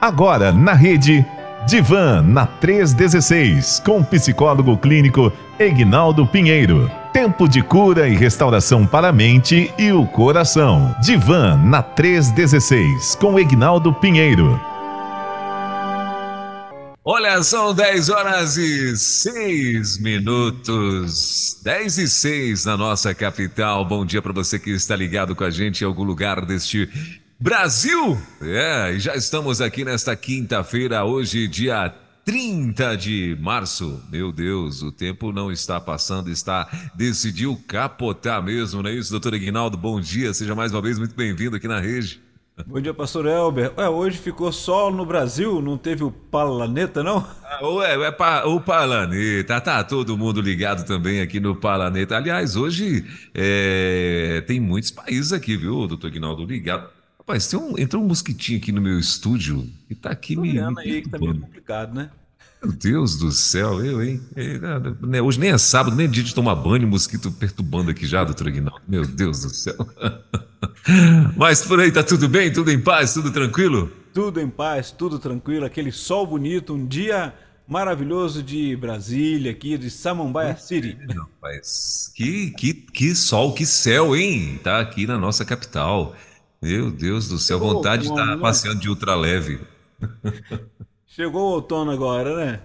Agora na rede Divan na 316 com o psicólogo clínico Egnaldo Pinheiro. Tempo de cura e restauração para a mente e o coração. Divan na 316 com Egnaldo Pinheiro. Olha, são 10 horas e 6 minutos. 10 e 6 na nossa capital. Bom dia para você que está ligado com a gente em algum lugar deste Brasil! É, e já estamos aqui nesta quinta-feira, hoje, dia 30 de março. Meu Deus, o tempo não está passando, está decidiu capotar mesmo, não é isso, doutor Aguinaldo? Bom dia, seja mais uma vez muito bem-vindo aqui na rede. Bom dia, pastor Elber. Ué, hoje ficou sol no Brasil, não teve o planeta, não? Ah, ué, é pa, o planeta, tá todo mundo ligado também aqui no planeta. Aliás, hoje é, tem muitos países aqui, viu, doutor Aguinaldo, ligado. Rapaz, tem um, entrou um mosquitinho aqui no meu estúdio e tá aqui Tô me. vendo aí que tá meio complicado, né? Meu Deus do céu, eu, hein? É, Hoje nem é sábado, nem é dia de tomar banho, mosquito perturbando aqui já, doutor Aguinaldo. Meu Deus do céu. Mas por aí tá tudo bem? Tudo em paz? Tudo tranquilo? Tudo em paz, tudo tranquilo, aquele sol bonito, um dia maravilhoso de Brasília, aqui de Samambaia City. Rapaz, que, que, que sol, que céu, hein? Tá aqui na nossa capital. Meu Deus do céu, Chegou vontade de outono, estar né? passeando de ultraleve. Chegou o outono agora, né?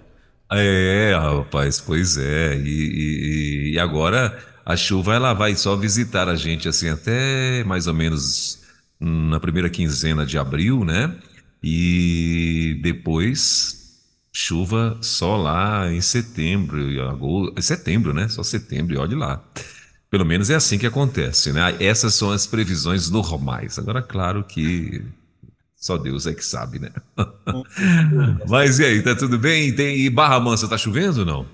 É, rapaz, pois é. E, e- e agora a chuva ela vai só visitar a gente assim até mais ou menos na primeira quinzena de abril, né? E depois chuva só lá em setembro, agosto, setembro, né? Só setembro, olhe lá. Pelo menos é assim que acontece, né? Essas são as previsões normais. Agora, claro que só Deus é que sabe, né? Mas e aí, tá tudo bem? Tem, e Barra Mansa tá chovendo ou não?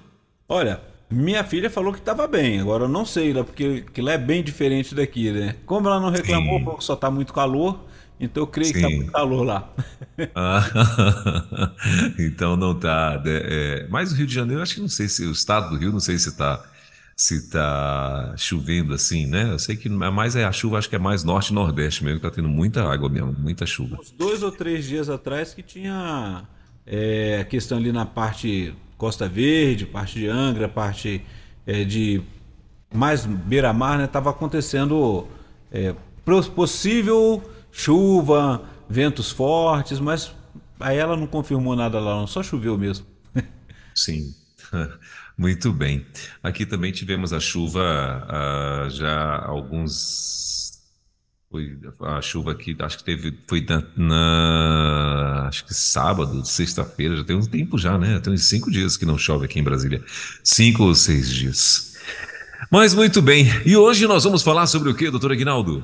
Olha, minha filha falou que estava bem, agora eu não sei, lá, porque que lá é bem diferente daqui, né? Como ela não reclamou, Sim. que só tá muito calor, então eu creio que tá Sim. muito calor lá. Ah, então não tá. né, é, mas o Rio de Janeiro, acho que não sei se o estado do Rio, não sei se tá se tá chovendo assim, né? Eu sei que é mais é a chuva, acho que é mais norte e nordeste mesmo, que tá tendo muita água mesmo, muita chuva. Uns dois ou três dias atrás que tinha é, questão ali na parte Costa Verde, parte de Angra, parte é, de mais beira-mar, né? Tava acontecendo é, pos- possível chuva, ventos fortes, mas aí ela não confirmou nada lá, não, só choveu mesmo. Sim, muito bem. Aqui também tivemos a chuva ah, já alguns. Foi a chuva aqui, acho que teve, foi na, na- acho que sábado, sexta-feira, já tem um tempo já, né? Tem uns cinco dias que não chove aqui em Brasília. Cinco ou seis dias. Mas muito bem. E hoje nós vamos falar sobre o que, doutor Aguinaldo?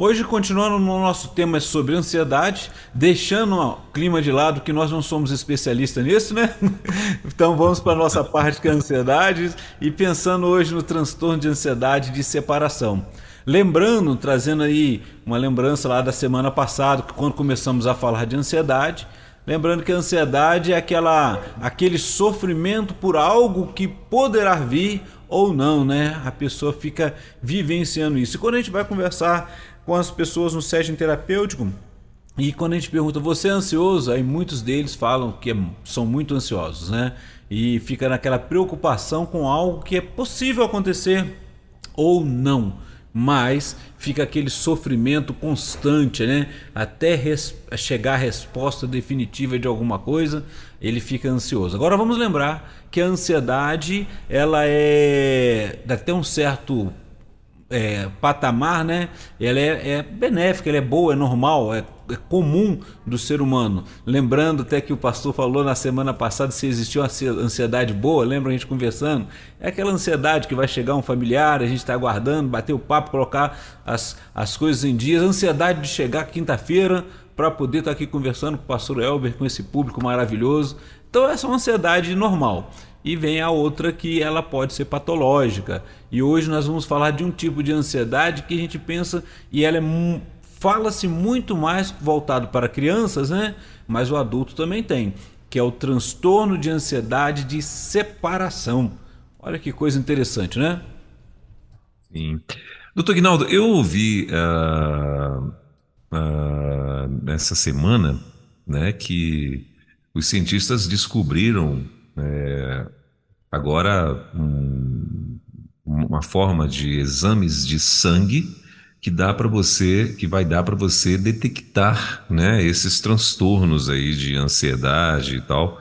Hoje, continuando no nosso tema sobre ansiedade, deixando o clima de lado, que nós não somos especialistas nisso, né? Então vamos para a nossa parte que é ansiedade e pensando hoje no transtorno de ansiedade de separação. Lembrando, trazendo aí uma lembrança lá da semana passada, quando começamos a falar de ansiedade, lembrando que a ansiedade é aquela, aquele sofrimento por algo que poderá vir ou não, né? A pessoa fica vivenciando isso. E quando a gente vai conversar com as pessoas no setting terapêutico, e quando a gente pergunta, você é ansioso? Aí muitos deles falam que é- são muito ansiosos, né? E fica naquela preocupação com algo que é possível acontecer ou não. Mas fica aquele sofrimento constante, né? Até chegar a resposta definitiva de alguma coisa, ele fica ansioso. Agora vamos lembrar que a ansiedade, ela é até um certo é, patamar, né? Ela é, é benéfica, ela é boa, é normal, é, é comum do ser humano. Lembrando até que o pastor falou na semana passada se existiu uma ansi- ansiedade boa, lembra a gente conversando? É aquela ansiedade que vai chegar um familiar, a gente está aguardando, bater o papo, colocar as, as coisas em dias, ansiedade de chegar quinta-feira para poder estar aqui conversando com o pastor Elber, com esse público maravilhoso. Então essa é uma ansiedade normal. E vem a outra que ela pode ser patológica. E hoje nós vamos falar de um tipo de ansiedade que a gente pensa e ela é fala-se muito mais voltado para crianças, né? Mas o adulto também tem, que é o transtorno de ansiedade de separação. Olha que coisa interessante, né? Sim. Doutor Guinaldo, eu ouvi ah, nessa semana né, que os cientistas descobriram é, agora um, uma forma de exames de sangue que dá para você, que vai dar para você detectar, né, esses transtornos aí de ansiedade e tal,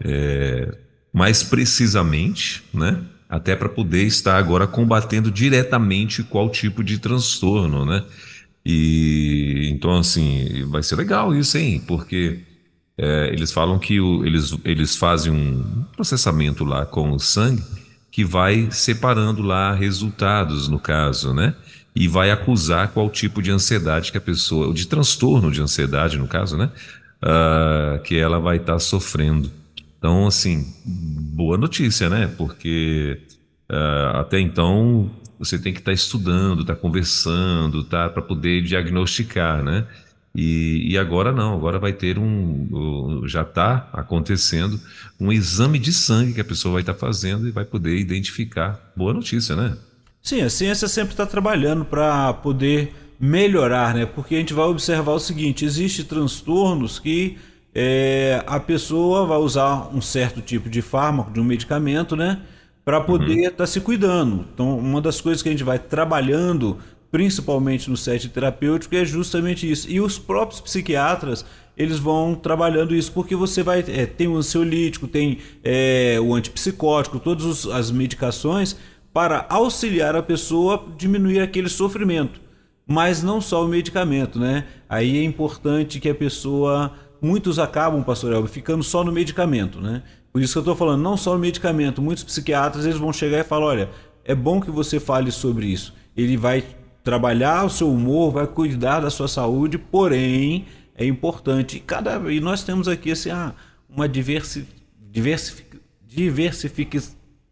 é, mais precisamente, né, até para poder estar agora combatendo diretamente qual tipo de transtorno, né? E então assim vai ser legal isso, hein? Porque é, eles falam que o, eles, eles fazem um processamento lá com o sangue que vai separando lá resultados no caso, né? E vai acusar qual tipo de ansiedade que a pessoa, ou de transtorno de ansiedade no caso, né? Uh, que ela vai estar tá sofrendo. Então, assim, boa notícia, né? Porque uh, até então você tem que estar tá estudando, estar tá conversando, tá? Para poder diagnosticar, né? E, e, agora não, agora vai ter um, já está acontecendo um exame de sangue que a pessoa vai estar tá fazendo e vai poder identificar. Boa notícia, né? Sim, a ciência sempre está trabalhando para poder melhorar, né? Porque a gente vai observar o seguinte: existem transtornos que é, a pessoa vai usar um certo tipo de fármaco, de um medicamento, né? Para poder estar uhum. tá se cuidando. Então, uma das coisas que a gente vai trabalhando principalmente no set terapêutico, é justamente isso. E os próprios psiquiatras, eles vão trabalhando isso, porque você vai. É, tem o ansiolítico, tem é, o antipsicótico, todas as medicações para auxiliar a pessoa a diminuir aquele sofrimento. Mas não só o medicamento, né? Aí é importante que a pessoa. Muitos acabam, pastor Elber, ficando só no medicamento, né? Por isso que eu estou falando, não só no medicamento. Muitos psiquiatras eles vão chegar e falar: olha, é bom que você fale sobre isso. Ele vai trabalhar o seu humor, vai cuidar da sua saúde, porém é importante. E, cada, e nós temos aqui assim, ah, uma diversi, diversific, diversific,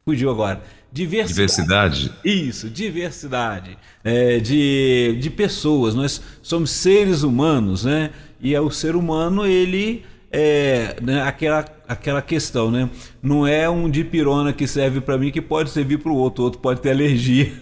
fugiu agora. Diversidade. Isso, diversidade é, de, de pessoas. Nós somos seres humanos, né? E é o ser humano, ele é né, aquela, aquela questão, né? Não é um dipirona que serve para mim que pode servir para o outro, o outro pode ter alergia.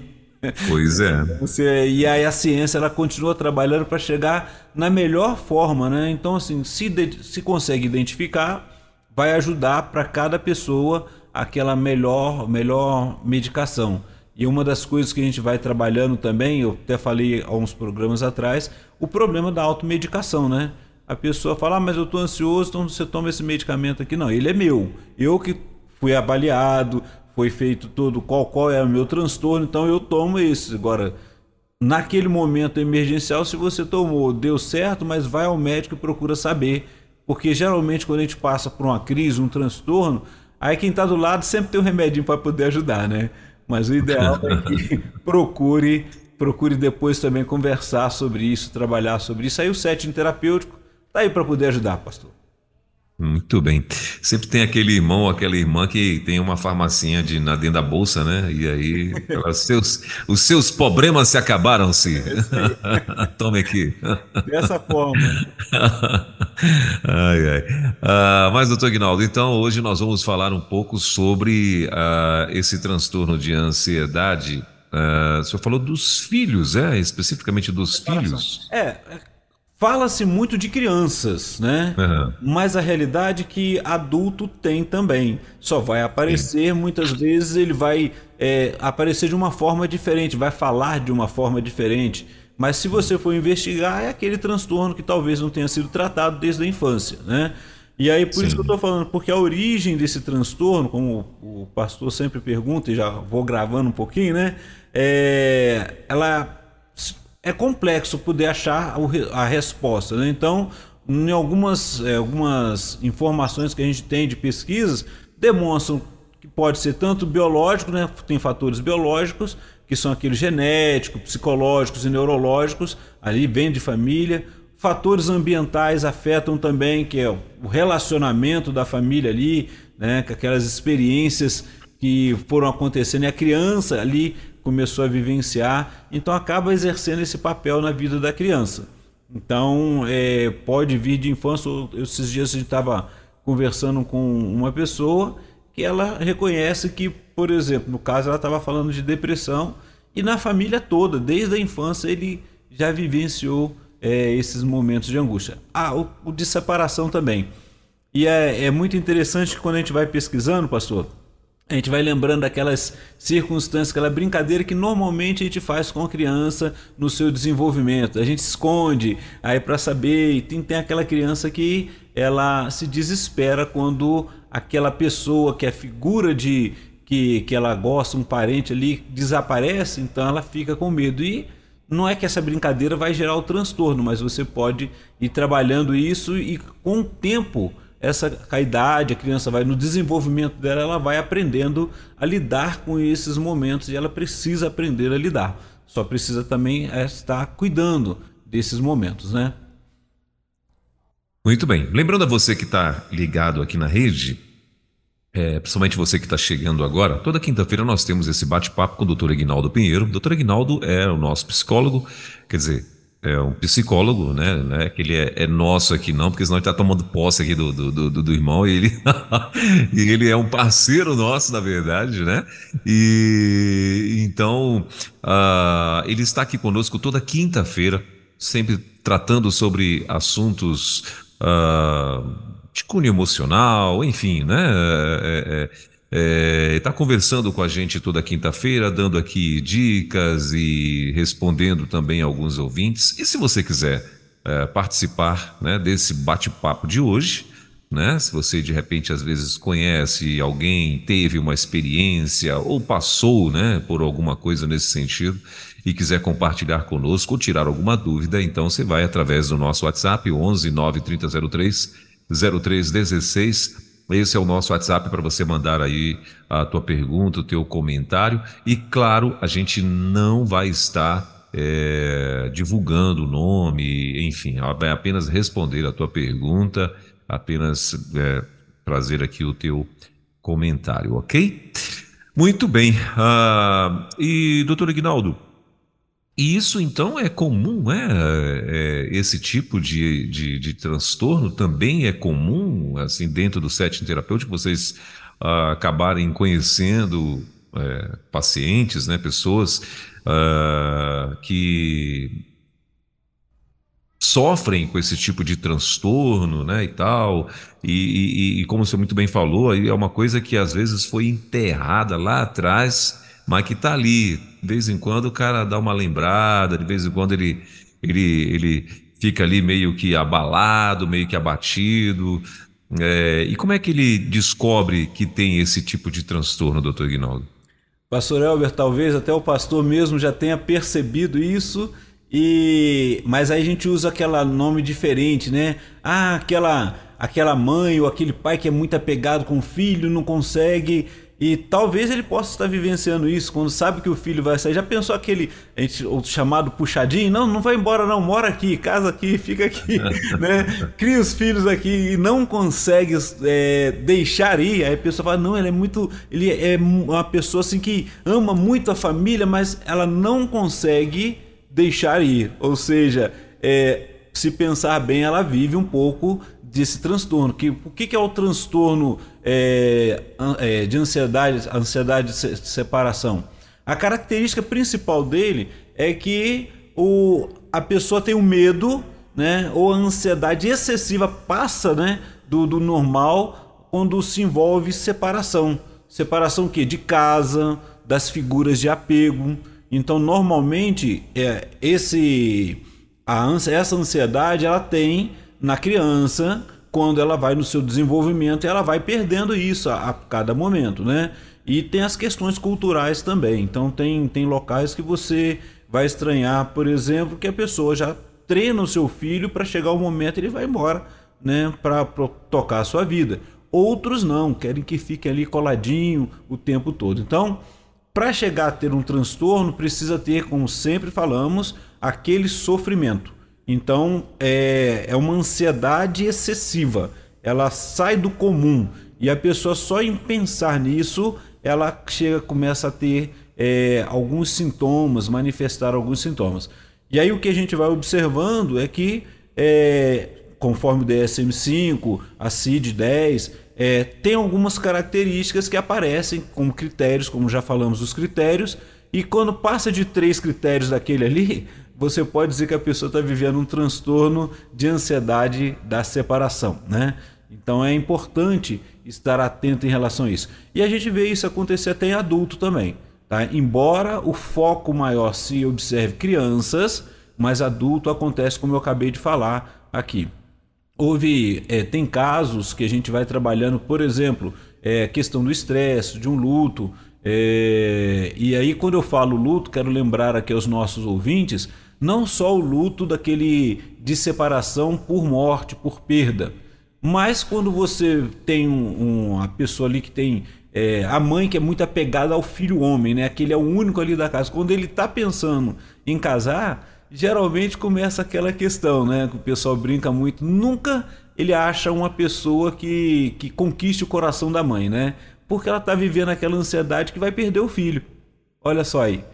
Pois é. Você, e aí a ciência ela continua trabalhando para chegar na melhor forma, né? Então, assim, se, de, se consegue identificar, vai ajudar para cada pessoa aquela melhor, melhor medicação. E uma das coisas que a gente vai trabalhando também, eu até falei há uns programas atrás, o problema da automedicação, né? A pessoa fala, ah, mas eu estou ansioso, então você toma esse medicamento aqui. Não, ele é meu. Eu que fui avaliado, foi feito todo qual, qual é o meu transtorno, então eu tomo esse. Agora, naquele momento emergencial, se você tomou, deu certo, mas vai ao médico e procura saber. Porque geralmente quando a gente passa por uma crise, um transtorno, aí quem está do lado sempre tem um remedinho para poder ajudar, né? Mas o ideal é que procure, procure depois também conversar sobre isso, trabalhar sobre isso. Aí o setting terapêutico tá aí para poder ajudar, pastor. Muito bem. Sempre tem aquele irmão ou aquela irmã que tem uma farmacinha de, na dentro da bolsa, né? E aí, os seus, os seus problemas se acabaram-se. Tome aqui. Dessa forma. ai, ai. Uh, mas, doutor Guinaldo, então hoje nós vamos falar um pouco sobre uh, esse transtorno de ansiedade. Uh, o senhor falou dos filhos, é? Especificamente dos filhos. É, Fala-se muito de crianças, né? Uhum. Mas a realidade é que adulto tem também. Só vai aparecer, Sim. muitas vezes ele vai é, aparecer de uma forma diferente, vai falar de uma forma diferente. Mas se você for investigar, é aquele transtorno que talvez não tenha sido tratado desde a infância, né? E aí, por Sim. isso que eu estou falando, porque a origem desse transtorno, como o pastor sempre pergunta, e já vou gravando um pouquinho, né? É, ela é complexo poder achar a resposta. Né? Então, em algumas, é, algumas informações que a gente tem de pesquisas, demonstram que pode ser tanto biológico, né? tem fatores biológicos, que são aqueles genéticos, psicológicos e neurológicos, ali vem de família. Fatores ambientais afetam também, que é o relacionamento da família ali, né? aquelas experiências que foram acontecendo, e a criança ali começou a vivenciar, então acaba exercendo esse papel na vida da criança. Então, é, pode vir de infância. Esses dias a gente estava conversando com uma pessoa que ela reconhece que, por exemplo, no caso ela estava falando de depressão e na família toda, desde a infância, ele já vivenciou é, esses momentos de angústia. Ah, o, o de separação também. E é, é muito interessante que quando a gente vai pesquisando, pastor, a gente vai lembrando daquelas circunstâncias, aquela brincadeira que normalmente a gente faz com a criança no seu desenvolvimento. A gente esconde aí para saber, e tem, tem aquela criança que ela se desespera quando aquela pessoa que é figura de que, que ela gosta, um parente ali, desaparece, então ela fica com medo. E não é que essa brincadeira vai gerar o transtorno, mas você pode ir trabalhando isso e com o tempo essa a idade, a criança vai no desenvolvimento dela, ela vai aprendendo a lidar com esses momentos e ela precisa aprender a lidar. Só precisa também é, estar cuidando desses momentos, né? Muito bem. Lembrando a você que está ligado aqui na rede, é, principalmente você que está chegando agora, toda quinta-feira nós temos esse bate-papo com o doutor Aguinaldo Pinheiro. O doutor Aguinaldo é o nosso psicólogo, quer dizer, é um psicólogo, né? né que ele é, é, nosso aqui não, porque senão ele está tomando posse aqui do, do, do, do irmão e ele, e ele é um parceiro nosso, na verdade, né? E então uh, ele está aqui conosco toda quinta-feira, sempre tratando sobre assuntos uh, de cunho emocional, enfim, né? É, é, está é, conversando com a gente toda quinta-feira, dando aqui dicas e respondendo também alguns ouvintes. E se você quiser é, participar né, desse bate-papo de hoje, né, se você de repente às vezes conhece alguém, teve uma experiência ou passou né, por alguma coisa nesse sentido e quiser compartilhar conosco ou tirar alguma dúvida, então você vai através do nosso WhatsApp 11 93003 0316 esse é o nosso WhatsApp para você mandar aí a tua pergunta, o teu comentário. E claro, a gente não vai estar é, divulgando o nome, enfim, vai apenas responder a tua pergunta, apenas é, trazer aqui o teu comentário, ok? Muito bem. Uh, e, doutor Aguinaldo, e isso então é comum, né? É, esse tipo de, de, de, transtorno também é comum, assim, dentro do setting terapêutico, vocês ah, acabarem conhecendo é, pacientes, né? Pessoas ah, que sofrem com esse tipo de transtorno, né, e tal, e, e, e como você muito bem falou, é uma coisa que às vezes foi enterrada lá atrás mas que está ali. De vez em quando o cara dá uma lembrada, de vez em quando ele, ele, ele fica ali meio que abalado, meio que abatido. É, e como é que ele descobre que tem esse tipo de transtorno, doutor Guinaldo? Pastor Elber, talvez até o pastor mesmo já tenha percebido isso, e mas aí a gente usa aquele nome diferente, né? Ah, aquela, aquela mãe ou aquele pai que é muito apegado com o filho, não consegue e talvez ele possa estar vivenciando isso quando sabe que o filho vai sair. Já pensou aquele a gente, o chamado puxadinho? Não, não vai embora não, mora aqui, casa aqui, fica aqui, né? Cria os filhos aqui e não consegue é, deixar ir. Aí a pessoa fala, não, ele é muito, ele é uma pessoa assim que ama muito a família, mas ela não consegue deixar ir. Ou seja, é, se pensar bem, ela vive um pouco desse transtorno. Que, o que, que é o transtorno é, é, de ansiedade, ansiedade de separação? A característica principal dele é que o, a pessoa tem o um medo, né, ou a ansiedade excessiva passa né, do, do normal quando se envolve separação. Separação que De casa, das figuras de apego. Então, normalmente, é, esse, a, essa ansiedade ela tem na criança, quando ela vai no seu desenvolvimento, ela vai perdendo isso a, a, cada momento, né? E tem as questões culturais também. Então tem, tem locais que você vai estranhar, por exemplo, que a pessoa já treina o seu filho para chegar o momento ele vai embora, né, para tocar a sua vida. Outros não, querem que fique ali coladinho o tempo todo. Então, para chegar a ter um transtorno, precisa ter, como sempre falamos, aquele sofrimento. Então é, é uma ansiedade excessiva. Ela sai do comum e a pessoa só em pensar nisso ela chega começa a ter é, alguns sintomas, manifestar alguns sintomas. E aí o que a gente vai observando é que é, conforme o DSM-5, a CID-10, é, tem algumas características que aparecem como critérios, como já falamos dos critérios, e quando passa de três critérios daquele ali, você pode dizer que a pessoa está vivendo um transtorno de ansiedade da separação, né? Então é importante estar atento em relação a isso. E a gente vê isso acontecer até em adulto também. Tá? Embora o foco maior se observe crianças, mas adulto acontece como eu acabei de falar aqui. Houve, é, tem casos que a gente vai trabalhando, por exemplo, é, questão do estresse, de um luto. É, e aí, quando eu falo luto, quero lembrar aqui aos nossos ouvintes, não só o luto daquele de separação por morte, por perda, mas quando você tem um, uma pessoa ali que tem é, a mãe que é muito apegada ao filho homem, né? Aquele é o único ali da casa. Quando ele está pensando em casar, geralmente começa aquela questão, né? Que o pessoal brinca muito. Nunca ele acha uma pessoa que, que conquiste o coração da mãe, né? Porque ela está vivendo aquela ansiedade que vai perder o filho. Olha só aí.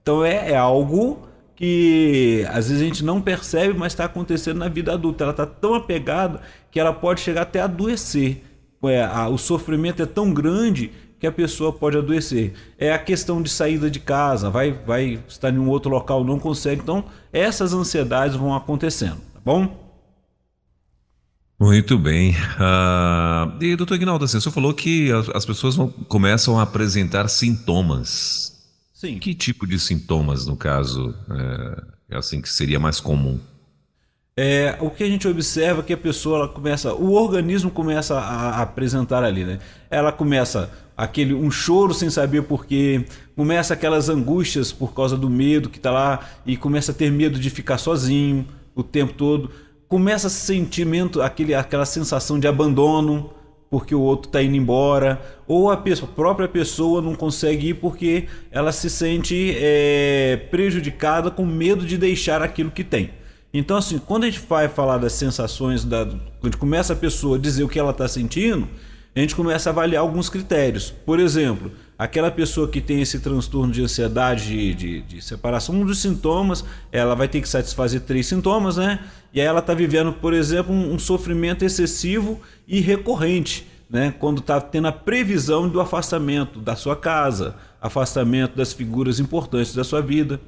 Então é, é algo que às vezes a gente não percebe, mas está acontecendo na vida adulta. Ela está tão apegada que ela pode chegar até adoecer. É, o sofrimento é tão grande que a pessoa pode adoecer. É a questão de saída de casa, vai, vai estar em um outro local, não consegue. Então, essas ansiedades vão acontecendo, tá bom? Muito bem. Uh, e, doutor Ignaldo, assim, o senhor falou que as, as pessoas vão, começam a apresentar sintomas. Sim. Que tipo de sintomas, no caso, é, é assim que seria mais comum? É, o que a gente observa é que a pessoa ela começa, o organismo começa a, a apresentar ali, né? Ela começa aquele um choro sem saber porquê, começa aquelas angústias por causa do medo que está lá e começa a ter medo de ficar sozinho o tempo todo, começa sentimento, aquele, aquela sensação de abandono porque o outro está indo embora, ou a, pessoa, a, própria pessoa não consegue ir porque ela se sente é, prejudicada com medo de deixar aquilo que tem. Então, assim, quando a gente vai falar das sensações, da, quando a gente começa a pessoa dizer o que ela está sentindo, a gente começa a avaliar alguns critérios. Por exemplo, aquela pessoa que tem esse transtorno de ansiedade de, de, de, separação, um dos sintomas, ela vai ter que satisfazer três sintomas, né? E aí ela está vivendo, por exemplo, um, um, sofrimento excessivo e recorrente, né? Quando está tendo a previsão do afastamento da sua casa, afastamento das figuras importantes da sua vida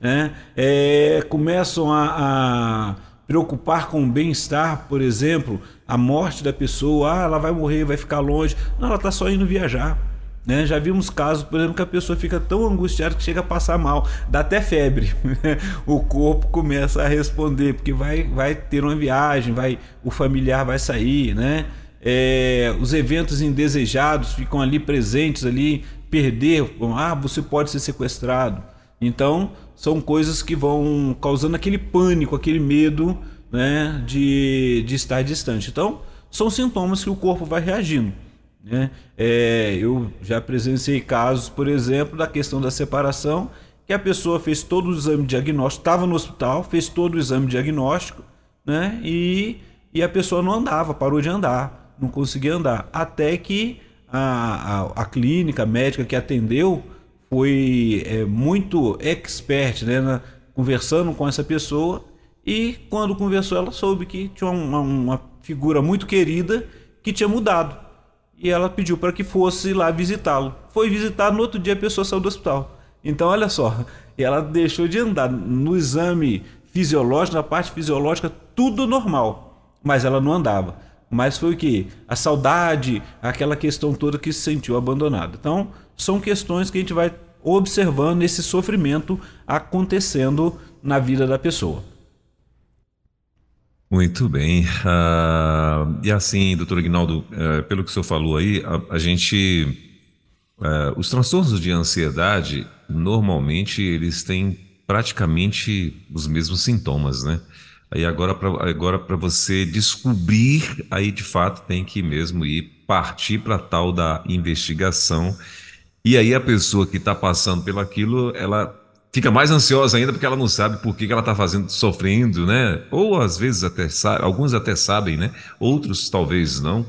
né? É, começam a, a, preocupar com o bem-estar, por exemplo, a morte da pessoa, ah, ela vai morrer, vai ficar longe. Não, ela está só indo viajar. Né? Já vimos casos, por exemplo, que a pessoa fica tão angustiada que chega a passar mal, dá até febre. o corpo começa a responder, porque vai, vai ter uma viagem, vai, o familiar vai sair, né? É, os eventos indesejados ficam ali presentes ali, perder, ah, você pode ser sequestrado. Então, são coisas que vão causando aquele pânico, aquele medo né, de, de estar distante. Então, são sintomas que o corpo vai reagindo. Né? É, eu já presenciei casos, por exemplo, da questão da separação, que a pessoa fez todo o exame diagnóstico, estava no hospital, fez todo o exame diagnóstico, né? E, e a pessoa não andava, parou de andar, não conseguia andar. Até que a, a, a clínica a médica que atendeu foi é, muito expert, né, na, conversando com essa pessoa e quando conversou ela soube que tinha uma, uma figura muito querida que tinha mudado e ela pediu para que fosse lá visitá-lo. Foi visitar no outro dia a pessoa saiu do hospital. Então olha só, ela deixou de andar no exame fisiológico, na parte fisiológica tudo normal, mas ela não andava. Mas foi o que? A saudade, aquela questão toda que se sentiu abandonada. Então, são questões que a gente vai observando esse sofrimento acontecendo na vida da pessoa. Muito bem. Uh, e assim, doutor Ignaldo, uh, pelo que o senhor falou aí, a, a gente. Uh, os transtornos de ansiedade, normalmente, eles têm praticamente os mesmos sintomas, né? Aí agora para agora você descobrir, aí de fato tem que mesmo ir partir para tal da investigação e aí a pessoa que está passando pelo aquilo, ela fica mais ansiosa ainda porque ela não sabe por que, que ela está fazendo, sofrendo, né? Ou às vezes até sabe, alguns até sabem, né? Outros talvez não.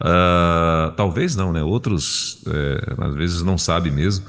Uh, talvez não, né? Outros é, às vezes não sabem mesmo.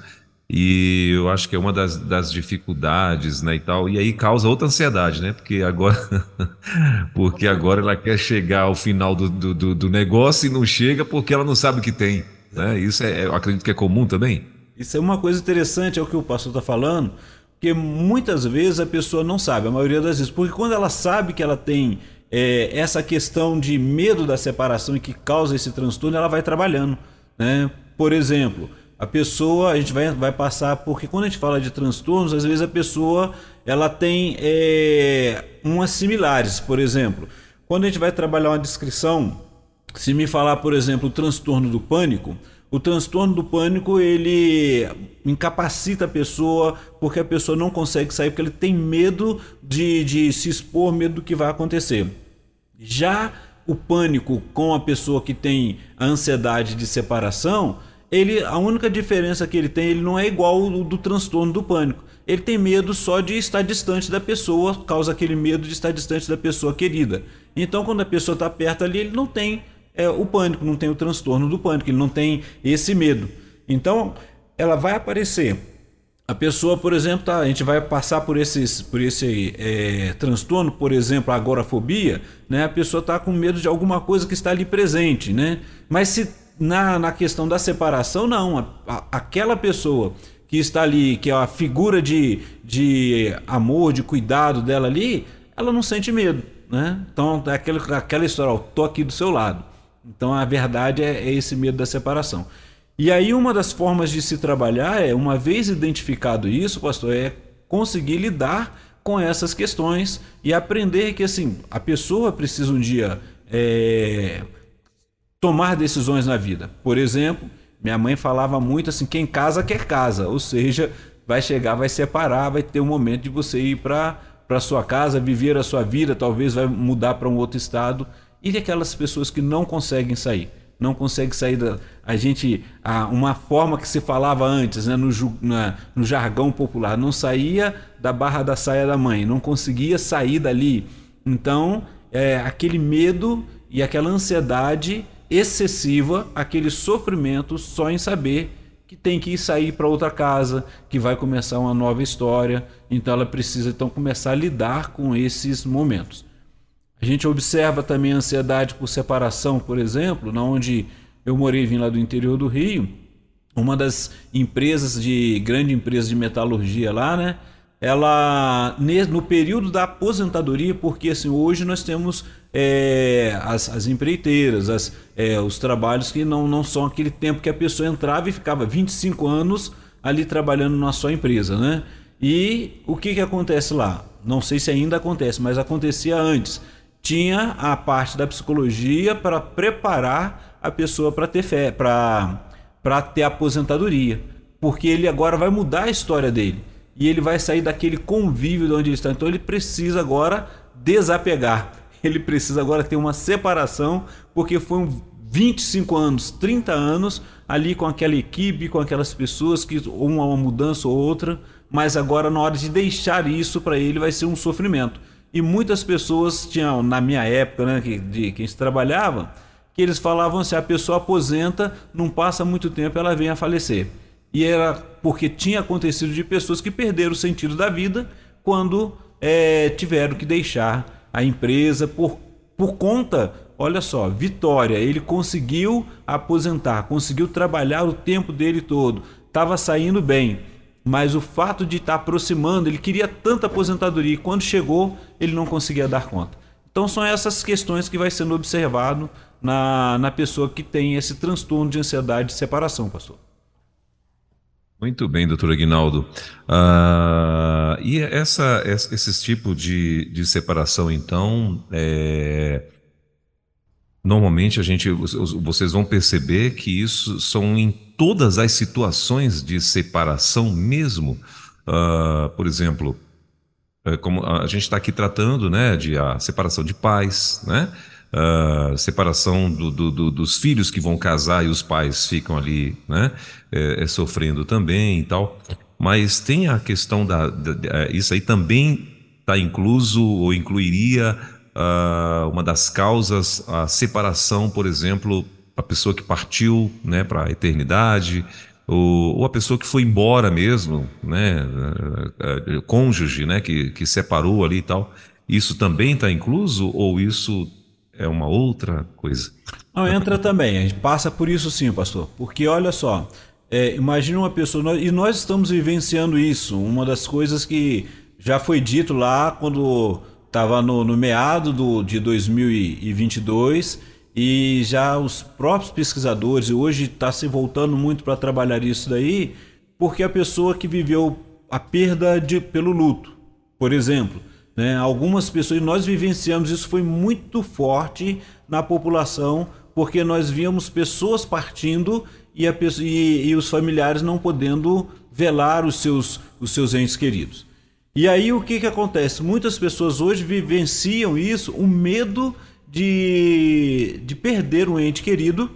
E eu acho que é uma das, das, dificuldades, né, e tal. E aí causa outra ansiedade, né? Porque agora, porque agora ela quer chegar ao final do, do, do negócio e não chega porque ela não sabe o que tem. Né? Isso é, eu acredito que é comum também. Isso é uma coisa interessante, é o que o pastor está falando, Porque muitas vezes a pessoa não sabe, a maioria das vezes, porque quando ela sabe que ela tem é, essa questão de medo da separação e que causa esse transtorno, ela vai trabalhando. Né? Por exemplo, a pessoa, a gente vai, vai passar, porque quando a gente fala de transtornos, às vezes a pessoa ela tem é, umas similares. Por exemplo, quando a gente vai trabalhar uma descrição, se me falar, por exemplo, o transtorno do pânico, o transtorno do pânico ele incapacita a pessoa porque a pessoa não consegue sair porque ele tem medo de, de se expor, medo do que vai acontecer. Já o pânico com a pessoa que tem a ansiedade de separação, ele a única diferença que ele tem, ele não é igual ao do transtorno do pânico. Ele tem medo só de estar distante da pessoa, causa aquele medo de estar distante da pessoa querida. Então, quando a pessoa está perto ali, ele não tem é, o pânico, não tem o transtorno do pânico, ele não tem esse medo. Então, ela vai aparecer. A pessoa, por exemplo, tá, a gente vai passar por, esses, por esse é, transtorno, por exemplo, a agorafobia, né? a pessoa está com medo de alguma coisa que está ali presente. Né? Mas se na, na questão da separação, não. A, a, aquela pessoa que está ali, que é a figura de, de amor, de cuidado dela ali, ela não sente medo. Né? Então, é aquela, aquela história, tô aqui do seu lado. Então a verdade é, é esse medo da separação. E aí uma das formas de se trabalhar é, uma vez identificado isso, pastor, é conseguir lidar com essas questões e aprender que assim a pessoa precisa um dia é, tomar decisões na vida. Por exemplo, minha mãe falava muito assim: quem casa quer casa, ou seja, vai chegar, vai separar, vai ter um momento de você ir para para sua casa, viver a sua vida, talvez vai mudar para um outro estado e aquelas pessoas que não conseguem sair? Não conseguem sair da. A gente. A, uma forma que se falava antes, né, no, na, no jargão popular, não saía da barra da saia da mãe, não conseguia sair dali. Então, é, aquele medo e aquela ansiedade excessiva, aquele sofrimento só em saber que tem que sair para outra casa, que vai começar uma nova história. Então ela precisa então começar a lidar com esses momentos. A gente observa também a ansiedade por separação, por exemplo, na onde eu morei vim lá do interior do Rio, uma das empresas de grande empresa de metalurgia lá, né? Ela no período da aposentadoria, porque assim hoje nós temos é, as, as, empreiteiras, as, é, os trabalhos que não, não são aquele tempo que a pessoa entrava e ficava 25 anos ali trabalhando na sua empresa, né? E o que, que acontece lá? Não sei se ainda acontece, mas acontecia antes tinha a parte da psicologia para preparar a pessoa para ter fé, para para ter aposentadoria, porque ele agora vai mudar a história dele e ele vai sair daquele convívio de onde ele está. Então ele precisa agora desapegar. Ele precisa agora ter uma separação, porque foi um 25 anos, 30 anos ali com aquela equipe, com aquelas pessoas que uma, uma mudança ou outra, mas agora na hora de deixar isso para ele vai ser um sofrimento. E muitas pessoas tinham, na minha época, né, que, de quem se trabalhava, que eles falavam assim: a pessoa aposenta, não passa muito tempo, ela vem a falecer. E era porque tinha acontecido de pessoas que perderam o sentido da vida quando é, tiveram que deixar a empresa por, por conta, olha só, vitória. Ele conseguiu aposentar, conseguiu trabalhar o tempo dele todo, estava saindo bem mas o fato de estar aproximando, ele queria tanta aposentadoria e quando chegou, ele não conseguia dar conta. Então são essas questões que vai sendo observado na, na pessoa que tem esse transtorno de ansiedade de separação, pastor. Muito bem, doutor Aguinaldo. Uh, e essa, esse tipo de, de separação, então, é, normalmente a gente, vocês vão perceber que isso são em todas as situações de separação mesmo. Uh, por exemplo, é como a gente está aqui tratando, né, de a separação de pais, né, uh, separação do, do, do, dos filhos que vão casar e os pais ficam ali, né, é, é, sofrendo também e tal. Mas tem a questão da, da, da é, isso aí também está incluso ou incluiria uh, uma das causas, a separação, por exemplo, a pessoa que partiu né, para a eternidade, ou, ou, a pessoa que foi embora mesmo, né, uh, uh, cônjuge, né, que, que separou ali e tal. Isso também está incluso ou isso é uma outra coisa? Não, entra também. A gente passa por isso sim, pastor. Porque olha só, é, imagina uma pessoa, nós, e nós estamos vivenciando isso. Uma das coisas que já foi dito lá quando estava no, no, meado do, de 2022 e já os próprios pesquisadores, e hoje está se voltando muito para trabalhar isso daí, porque a pessoa que viveu a perda de, pelo luto, por exemplo, né, algumas pessoas, nós vivenciamos isso, foi muito forte na população, porque nós víamos pessoas partindo e, a, e, e os familiares não podendo velar os seus, os seus entes queridos. E aí o que, que acontece? Muitas pessoas hoje vivenciam isso, o medo de, de perder um ente querido,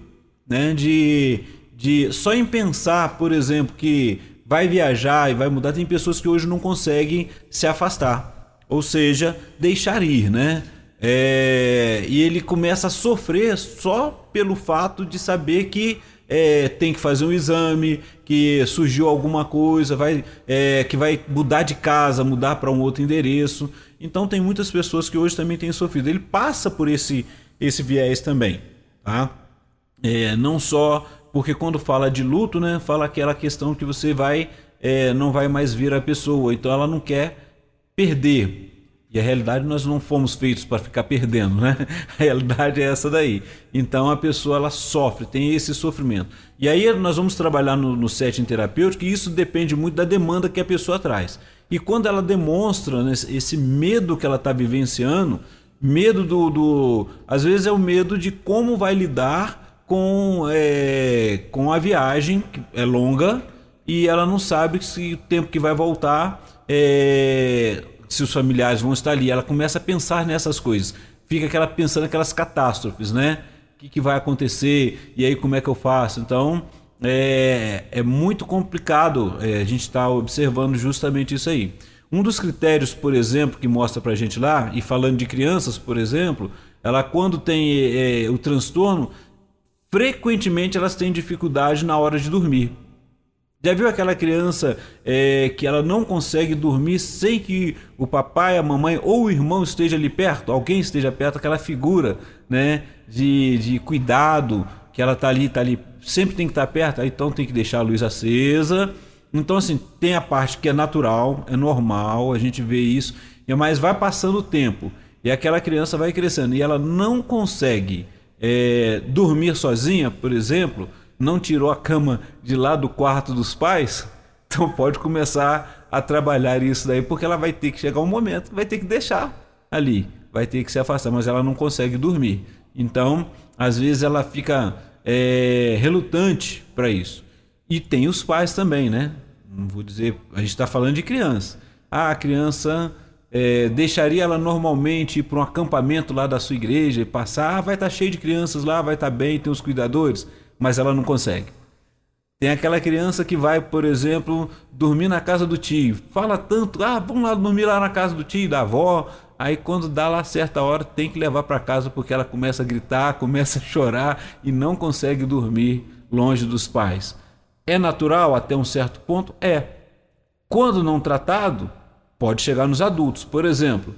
né? de, de só em pensar, por exemplo, que vai viajar e vai mudar, tem pessoas que hoje não conseguem se afastar, ou seja, deixar ir, né? É, e ele começa a sofrer só pelo fato de saber que é, tem que fazer um exame, que surgiu alguma coisa, vai, é, que vai mudar de casa, mudar para um outro endereço. Então tem muitas pessoas que hoje também têm sofrido. Ele passa por esse, esse viés também, tá? É, não só porque quando fala de luto, né, fala aquela questão que você vai, é, não vai mais ver a pessoa, então ela não quer perder. E a realidade nós não fomos feitos para ficar perdendo, né? A realidade é essa daí. Então a pessoa ela sofre, tem esse sofrimento. E aí nós vamos trabalhar no, no setting terapêutico e isso depende muito da demanda que a pessoa traz. E quando ela demonstra né, esse medo que ela está vivenciando, medo do, do. Às vezes é o medo de como vai lidar com, é, com a viagem, que é longa, e ela não sabe se o tempo que vai voltar. É, se os familiares vão estar ali. Ela começa a pensar nessas coisas. Fica aquela pensando aquelas catástrofes, né? O que, que vai acontecer? E aí como é que eu faço? Então é, é muito complicado é, a gente estar tá observando justamente isso aí. Um dos critérios, por exemplo, que mostra para a gente lá, e falando de crianças, por exemplo, ela quando tem é, o transtorno, frequentemente elas têm dificuldade na hora de dormir. Já viu aquela criança é, que ela não consegue dormir sem que o papai, a mamãe ou o irmão esteja ali perto, alguém esteja perto, aquela figura né, de, de cuidado, que ela está ali, está ali, sempre tem que estar tá perto, então tem que deixar a luz acesa. Então, assim, tem a parte que é natural, é normal, a gente vê isso, mas vai passando o tempo e aquela criança vai crescendo e ela não consegue é, dormir sozinha, por exemplo não tirou a cama de lá do quarto dos pais, então pode começar a trabalhar isso daí, porque ela vai ter que chegar um momento, vai ter que deixar ali, vai ter que se afastar, mas ela não consegue dormir. Então, às vezes ela fica é, relutante para isso. E tem os pais também, né? Não vou dizer, a gente está falando de criança. Ah, a criança é, deixaria ela normalmente ir para um acampamento lá da sua igreja e passar, ah, vai estar tá cheio de crianças lá, vai estar tá bem, tem os cuidadores mas ela não consegue. Tem aquela criança que vai, por exemplo, dormir na casa do tio. Fala tanto, ah, vamos lá dormir lá na casa do tio, da avó. Aí quando dá lá certa hora, tem que levar para casa porque ela começa a gritar, começa a chorar e não consegue dormir longe dos pais. É natural até um certo ponto? É. Quando não tratado, pode chegar nos adultos. Por exemplo,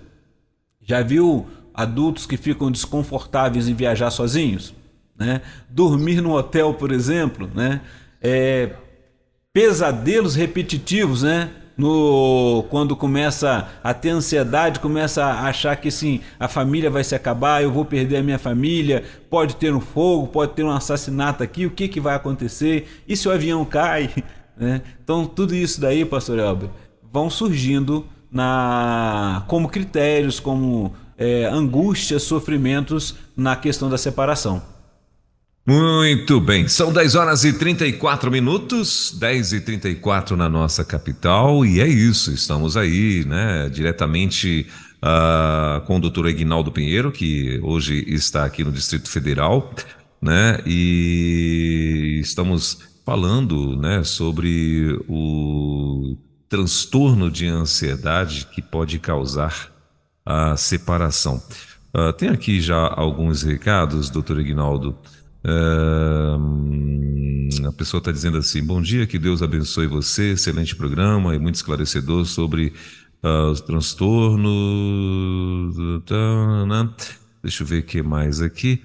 já viu adultos que ficam desconfortáveis em viajar sozinhos? Né? Dormir no hotel, por exemplo, né? É, pesadelos repetitivos, né? No, quando começa a ter ansiedade, começa a achar que sim, a família vai se acabar, eu vou perder a minha família, pode ter um fogo, pode ter um assassinato aqui, o que, que vai acontecer? E se o avião cai? Né? Então, tudo isso daí, pastor Elber, vão surgindo na como critérios, como é, angústias, sofrimentos na questão da separação. Muito bem, são 10 horas e 34 minutos, 10 e 34 na nossa capital, e é isso, estamos aí, né, diretamente uh, com o doutor Eginaldo Pinheiro, que hoje está aqui no Distrito Federal, né, e estamos falando, né, sobre o transtorno de ansiedade que pode causar a separação. Uh, tem aqui já alguns recados, doutor A pessoa está dizendo assim: Bom dia, que Deus abençoe você, excelente programa e muito esclarecedor sobre uh, os transtornos. Tá, né? Deixa eu ver o que mais aqui.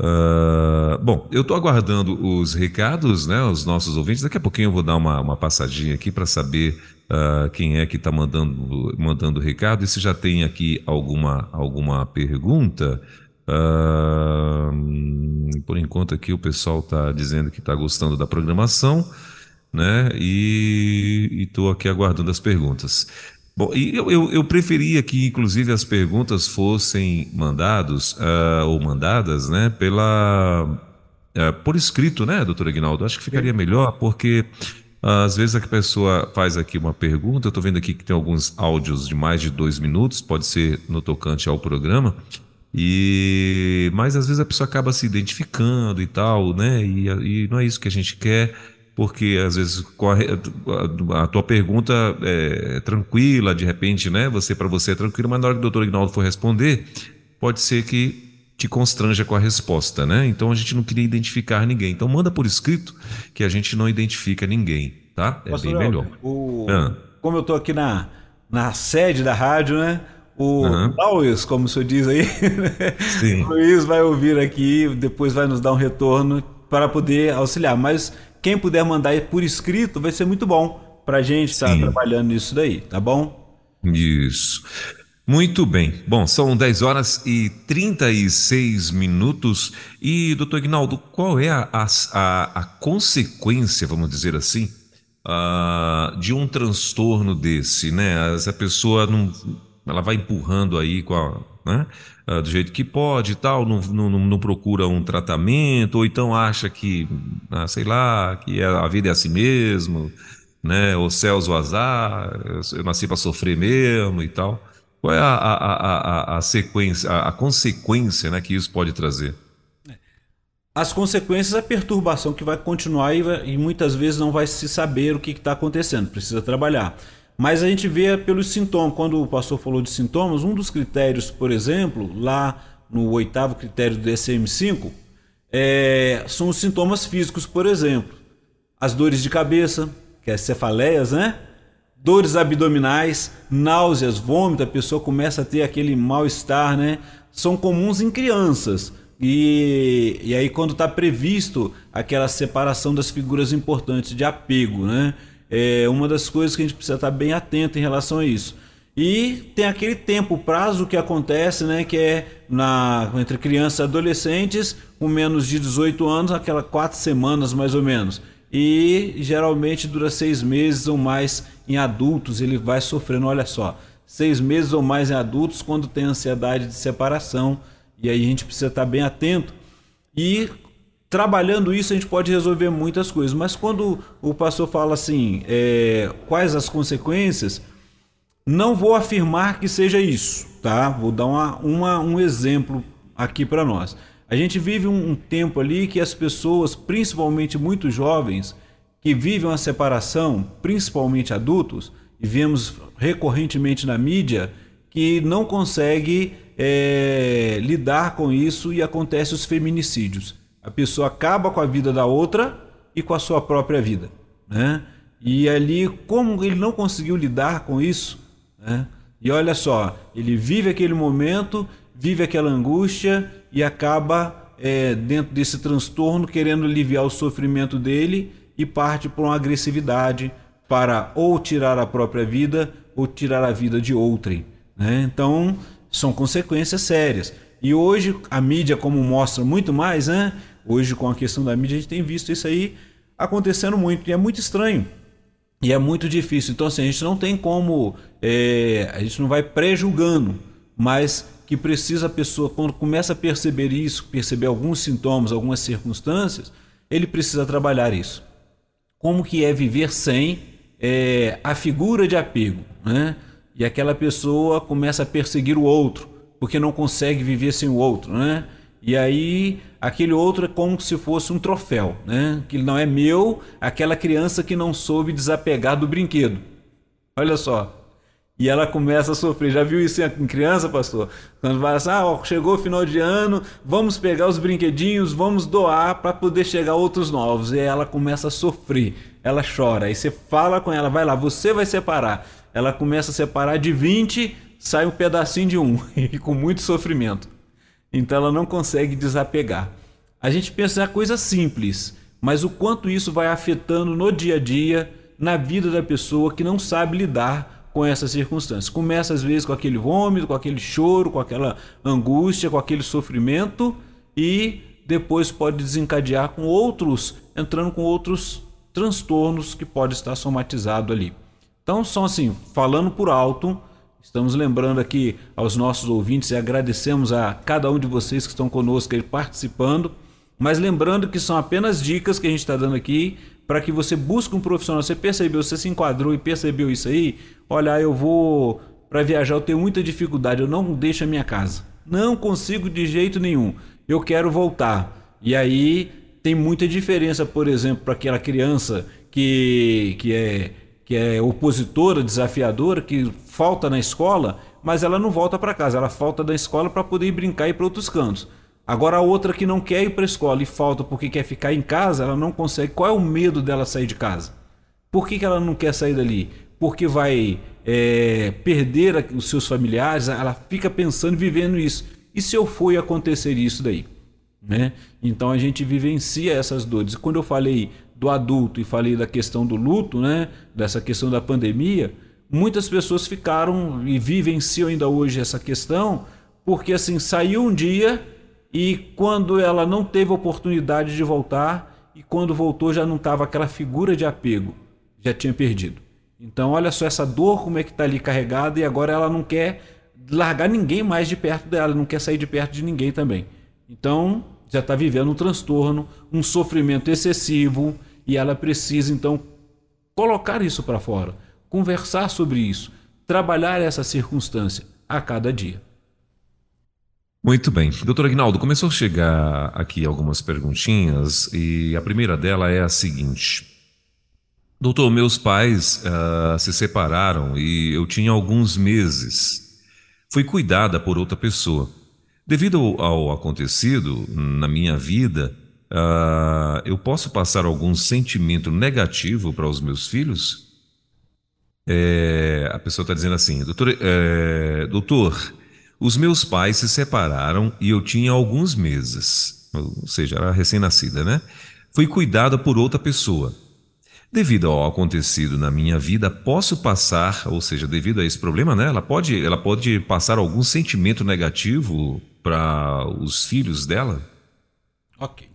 Uh, bom, eu estou aguardando os recados, né, os nossos ouvintes. Daqui a pouquinho eu vou dar uma, uma passadinha aqui para saber uh, quem é que está mandando mandando recado e se já tem aqui alguma alguma pergunta. Uh, por enquanto aqui o pessoal está dizendo que está gostando da programação, né? E estou aqui aguardando as perguntas. Bom, e eu, eu, eu, preferia que, inclusive, as perguntas fossem mandados uh, ou mandadas, né, pela uh, por escrito, né, doutor Aguinaldo? Acho que ficaria melhor, porque uh, às vezes a pessoa faz aqui uma pergunta, eu estou vendo aqui que tem alguns áudios de mais de dois minutos, pode ser no tocante ao programa, e mas às vezes a pessoa acaba se identificando e tal, né? E, e não é isso que a gente quer porque às vezes a, tua pergunta é tranquila, de repente, né? Você para você é tranquilo, mas na hora que o doutor Ignaldo for responder, pode ser que te constranja com a resposta, né? Então a gente não queria identificar ninguém. Então manda por escrito que a gente não identifica ninguém, tá? É Pastor bem melhor. O... Ah. Como eu estou aqui na, na sede da rádio, né? O uhum. Luiz, como o senhor diz aí, Sim. o Luiz vai ouvir aqui, depois vai nos dar um retorno para poder auxiliar. Mas quem puder mandar por escrito vai ser muito bom para a gente estar tá trabalhando nisso daí, tá bom? Isso. Muito bem. Bom, são 10 horas e 36 minutos. E, doutor Ignaldo, qual é a, a, a consequência, vamos dizer assim, uh, de um transtorno desse, né? Essa pessoa não, ela vai empurrando aí com a, né? uh, do jeito que pode e tal, não, não, não, procura um tratamento, ou então acha que, ah, sei lá, que é, a vida é assim mesmo, né? O céus o azar, eu nasci para sofrer mesmo e tal. Qual é a, a, a, a sequência, a, a consequência né, que isso pode trazer? As consequências a perturbação que vai continuar e, e muitas vezes não vai se saber o que está acontecendo, precisa trabalhar. Mas a gente vê pelos sintomas, quando o pastor falou de sintomas, um dos critérios, por exemplo, lá no oitavo critério do DSM-5, é, são os sintomas físicos, por exemplo. As dores de cabeça, que é cefaleias, né? Dores abdominais, náuseas, vômito, a pessoa começa a ter aquele mal-estar, né? São comuns em crianças. E, e aí, quando está previsto aquela separação das figuras importantes de apego, né? É uma das coisas que a gente precisa estar bem atento em relação a isso. E tem aquele tempo, prazo que acontece, né, que é na, entre crianças e adolescentes com menos de 18 anos, aquela quatro semanas mais ou menos. E geralmente dura seis meses ou mais em adultos, ele vai sofrendo, olha só, seis meses ou mais em adultos quando tem ansiedade de separação. E aí a gente precisa estar bem atento. E trabalhando isso a gente pode resolver muitas coisas. Mas quando o pastor fala assim, é, quais as consequências, não vou afirmar que seja isso, tá? Vou dar uma, uma um exemplo aqui para nós. A gente vive um, um tempo ali que as pessoas, principalmente muito jovens, que vivem uma separação, principalmente adultos, e vemos recorrentemente na mídia, que não consegue é, lidar com isso e acontece os feminicídios. A pessoa acaba com a vida da outra e com a sua própria vida. Né? E ali, como ele não conseguiu lidar com isso, né? e olha só, ele vive aquele momento, vive aquela angústia e acaba é, dentro desse transtorno querendo aliviar o sofrimento dele e parte para uma agressividade para ou tirar a própria vida ou tirar a vida de outrem. Né? Então, são consequências sérias. E hoje a mídia, como mostra muito mais, né? Hoje, com a questão da mídia, a gente tem visto isso aí acontecendo muito. E é muito estranho. E é muito difícil. Então, assim, a gente não tem como. É, a gente não vai pré-julgando, mas que precisa a pessoa, quando começa a perceber isso, perceber alguns sintomas, algumas circunstâncias, ele precisa trabalhar isso. Como que é viver sem é, a figura de apego, né? E aquela pessoa começa a perseguir o outro porque não consegue viver sem o outro, né? E aí aquele outro é como se fosse um troféu, né? Que não é meu, aquela criança que não soube desapegar do brinquedo. Olha só. E ela começa a sofrer. Já viu isso em criança, pastor? Quando vai assim, ah, ó, chegou o final de ano, vamos pegar os brinquedinhos, vamos doar para poder chegar outros novos. E ela começa a sofrer. Ela chora. Aí você fala com ela, vai lá, você vai separar. Ela começa a separar de 20 sai um pedacinho de um e com muito sofrimento. Então ela não consegue desapegar. A gente pensa em coisa simples, mas o quanto isso vai afetando no dia a dia, na vida da pessoa que não sabe lidar com essas circunstâncias. Começa às vezes com aquele vômito, com aquele choro, com aquela angústia, com aquele sofrimento e depois pode desencadear com outros, entrando com outros transtornos que pode estar somatizado ali. Então, são assim, falando por alto, estamos lembrando aqui aos nossos ouvintes e agradecemos a cada um de vocês que estão conosco aí participando, mas lembrando que são apenas dicas que a gente está dando aqui para que você busque um profissional. Você percebeu, você se enquadrou e percebeu isso aí? Olha, eu vou para viajar, eu tenho muita dificuldade, eu não deixo a minha casa. Não consigo de jeito nenhum. Eu quero voltar. E aí tem muita diferença, por exemplo, para aquela criança que, que, é, que é opositora, desafiadora, que falta na escola, mas ela não volta para casa, ela falta da escola para poder ir brincar e ir para outros cantos. Agora a outra que não quer ir para a escola e falta porque quer ficar em casa, ela não consegue. Qual é o medo dela sair de casa? Por que, que ela não quer sair dali? Porque vai é, perder os seus familiares, ela fica pensando, vivendo isso. E se eu for acontecer isso daí? Né? Então a gente vivencia essas dores. Quando eu falei do adulto e falei da questão do luto, né? dessa questão da pandemia, muitas pessoas ficaram e vivenciam ainda hoje essa questão, porque assim, saiu um dia e quando ela não teve oportunidade de voltar, e quando voltou já não estava aquela figura de apego, já tinha perdido. Então olha só essa dor como é que está ali carregada e agora ela não quer largar ninguém mais de perto dela, não quer sair de perto de ninguém também. Então, já está vivendo um transtorno, um sofrimento excessivo e ela precisa então colocar isso para fora, conversar sobre isso, trabalhar essa circunstância a cada dia. Muito bem. Doutor Aguinaldo, começou a chegar aqui algumas perguntinhas e a primeira dela é a seguinte. Doutor, meus pais uh, se separaram e eu tinha alguns meses. Fui cuidada por outra pessoa. Devido ao acontecido na minha vida, uh, eu posso passar algum sentimento negativo para os meus filhos? É, a pessoa está dizendo assim, doutor, é, doutor, os meus pais se separaram e eu tinha alguns meses, ou seja, era recém-nascida, né? Fui cuidada por outra pessoa. Devido ao acontecido na minha vida, posso passar, ou seja, devido a esse problema, né? Ela pode, ela pode passar algum sentimento negativo para os filhos dela? Ok.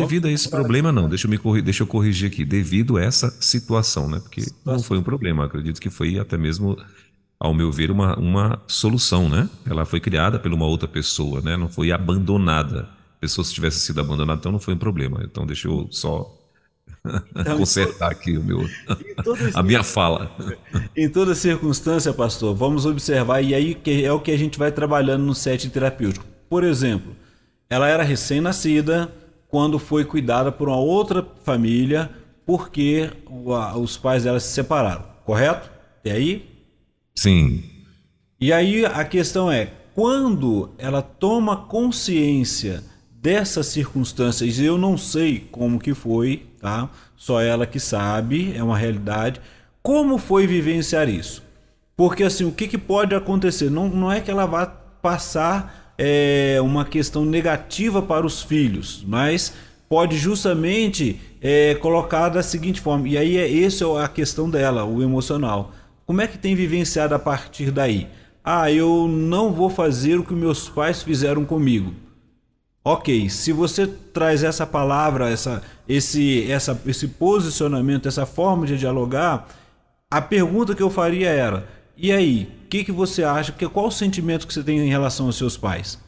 Devido a esse problema, não. Deixa eu, me corrigir, deixa eu corrigir aqui. Devido a essa situação, né? Porque não foi um problema. Acredito que foi até mesmo, ao meu ver, uma, uma solução, né? Ela foi criada por uma outra pessoa, né? Não foi abandonada. A pessoa se tivesse sido abandonada, então não foi um problema. Então deixa eu só então, consertar aqui o meu, a minha fala. Em toda circunstância, pastor, vamos observar, e aí é o que a gente vai trabalhando no set terapêutico. Por exemplo, ela era recém-nascida quando foi cuidada por uma outra família porque os pais dela se separaram, correto? E aí? Sim. E aí a questão é, quando ela toma consciência dessas circunstâncias, eu não sei como que foi, tá? Só ela que sabe, é uma realidade. Como foi vivenciar isso? Porque assim, o que, que pode acontecer? Não, não é que ela vá passar é, uma questão negativa para os filhos, mas pode justamente é, colocar da seguinte forma. E aí é essa é a questão dela, o emocional. Como é que tem vivenciado a partir daí? Ah, eu não vou fazer o que meus pais fizeram comigo. Ok, se você traz essa palavra, essa, esse, essa, esse posicionamento, essa forma de dialogar, a pergunta que eu faria era: e aí, o que, que você acha? Que, qual o sentimento que você tem em relação aos seus pais?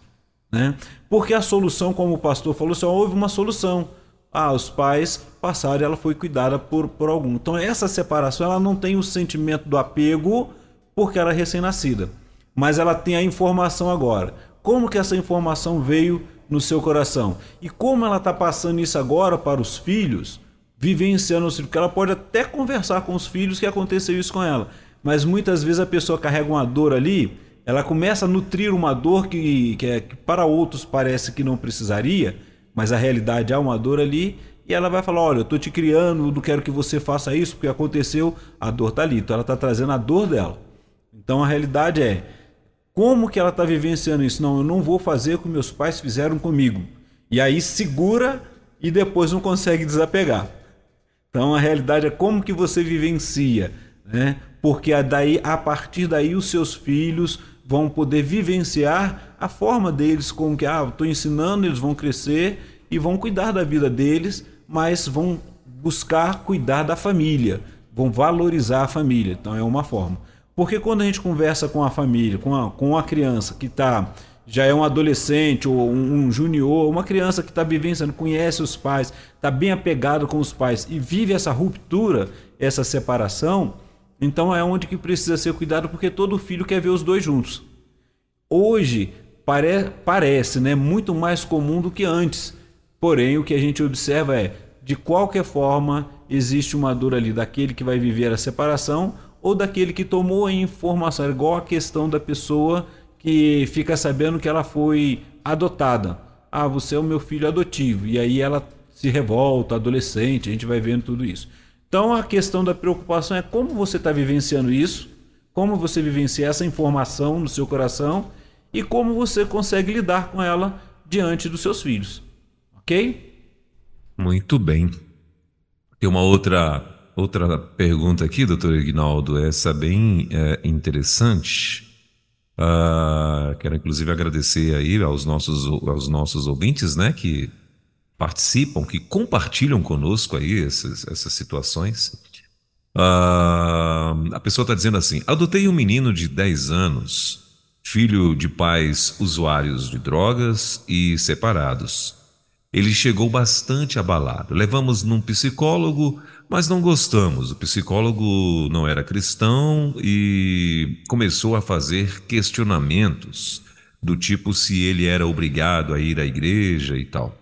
Né? Porque a solução, como o pastor falou, só houve uma solução. Ah, os pais passaram e ela foi cuidada por, por algum. Então, essa separação ela não tem o sentimento do apego porque ela é recém-nascida. Mas ela tem a informação agora. Como que essa informação veio no seu coração. E como ela está passando isso agora para os filhos, vivenciando isso, porque ela pode até conversar com os filhos que aconteceu isso com ela, mas muitas vezes a pessoa carrega uma dor ali, ela começa a nutrir uma dor que, que, é, que para outros parece que não precisaria, mas a realidade há uma dor ali e ela vai falar: Olha, eu estou te criando, não quero que você faça isso porque aconteceu, a dor está ali. Então ela está trazendo a dor dela. Então a realidade é: como que ela está vivenciando isso? Não, eu não vou fazer o que meus pais fizeram comigo. E aí segura e depois não consegue desapegar. Então a realidade é como que você vivencia, né? Porque daí, a partir daí os seus filhos vão poder vivenciar a forma deles, como que ah, estou ensinando, eles vão crescer e vão cuidar da vida deles, mas vão buscar cuidar da família, vão valorizar a família. Então é uma forma. Porque quando a gente conversa com a família, com a, com a criança que está já é um adolescente ou um, um junior, uma criança que está vivenciando, conhece os pais, está bem apegado com os pais e vive essa ruptura, essa separação, então é onde que precisa ser cuidado, porque todo filho quer ver os dois juntos. Hoje pare, parece né, muito mais comum do que antes. Porém, o que a gente observa é, de qualquer forma, existe uma dor ali daquele que vai viver a separação ou daquele que tomou a informação, é igual a questão da pessoa que fica sabendo que ela foi adotada. Ah, você é o meu filho adotivo. E aí ela se revolta, adolescente, a gente vai vendo tudo isso. Então a questão da preocupação é como você está vivenciando isso, como você vivencia essa informação no seu coração e como você consegue lidar com ela diante dos seus filhos. Ok? Muito bem. Tem uma outra outra pergunta aqui, doutor Ignaldo, essa bem é, interessante. Uh, quero inclusive agradecer aí aos nossos, aos nossos ouvintes, né, que participam, que compartilham conosco aí essas, essas situações. Uh, a pessoa está dizendo assim: adotei um menino de 10 anos, filho de pais usuários de drogas e separados. Ele chegou bastante abalado. Levamos num psicólogo, mas não gostamos. O psicólogo não era cristão e começou a fazer questionamentos do tipo se ele era obrigado a ir à igreja e tal.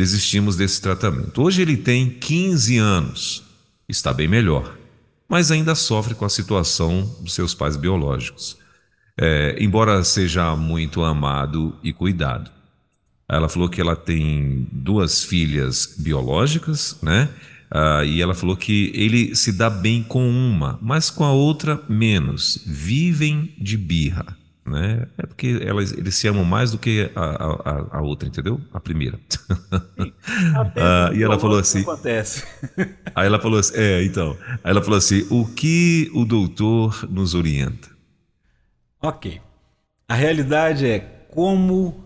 Desistimos desse tratamento. Hoje ele tem 15 anos, está bem melhor, mas ainda sofre com a situação dos seus pais biológicos, é, embora seja muito amado e cuidado. Ela falou que ela tem duas filhas biológicas, né? Ah, e ela falou que ele se dá bem com uma, mas com a outra menos. Vivem de birra. Né? É porque elas, eles se amam mais do que a, a, a outra, entendeu? A primeira. ah, e ela falou assim. Acontece. aí ela falou assim: é, então. Aí ela falou assim: o que o doutor nos orienta? Ok. A realidade é como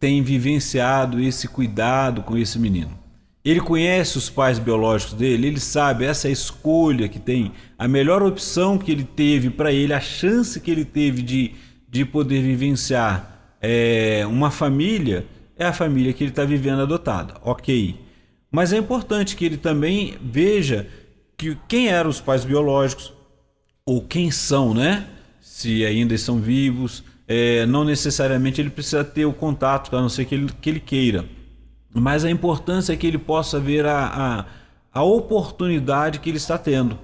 tem vivenciado esse cuidado com esse menino. Ele conhece os pais biológicos dele, ele sabe essa escolha que tem, a melhor opção que ele teve para ele, a chance que ele teve de, de poder vivenciar é, uma família, é a família que ele está vivendo adotada. Ok. Mas é importante que ele também veja que quem eram os pais biológicos, ou quem são, né? Se ainda estão vivos, é, não necessariamente ele precisa ter o contato, a não ser que ele, que ele queira. Mas a importância é que ele possa ver a, a, a oportunidade que ele está tendo.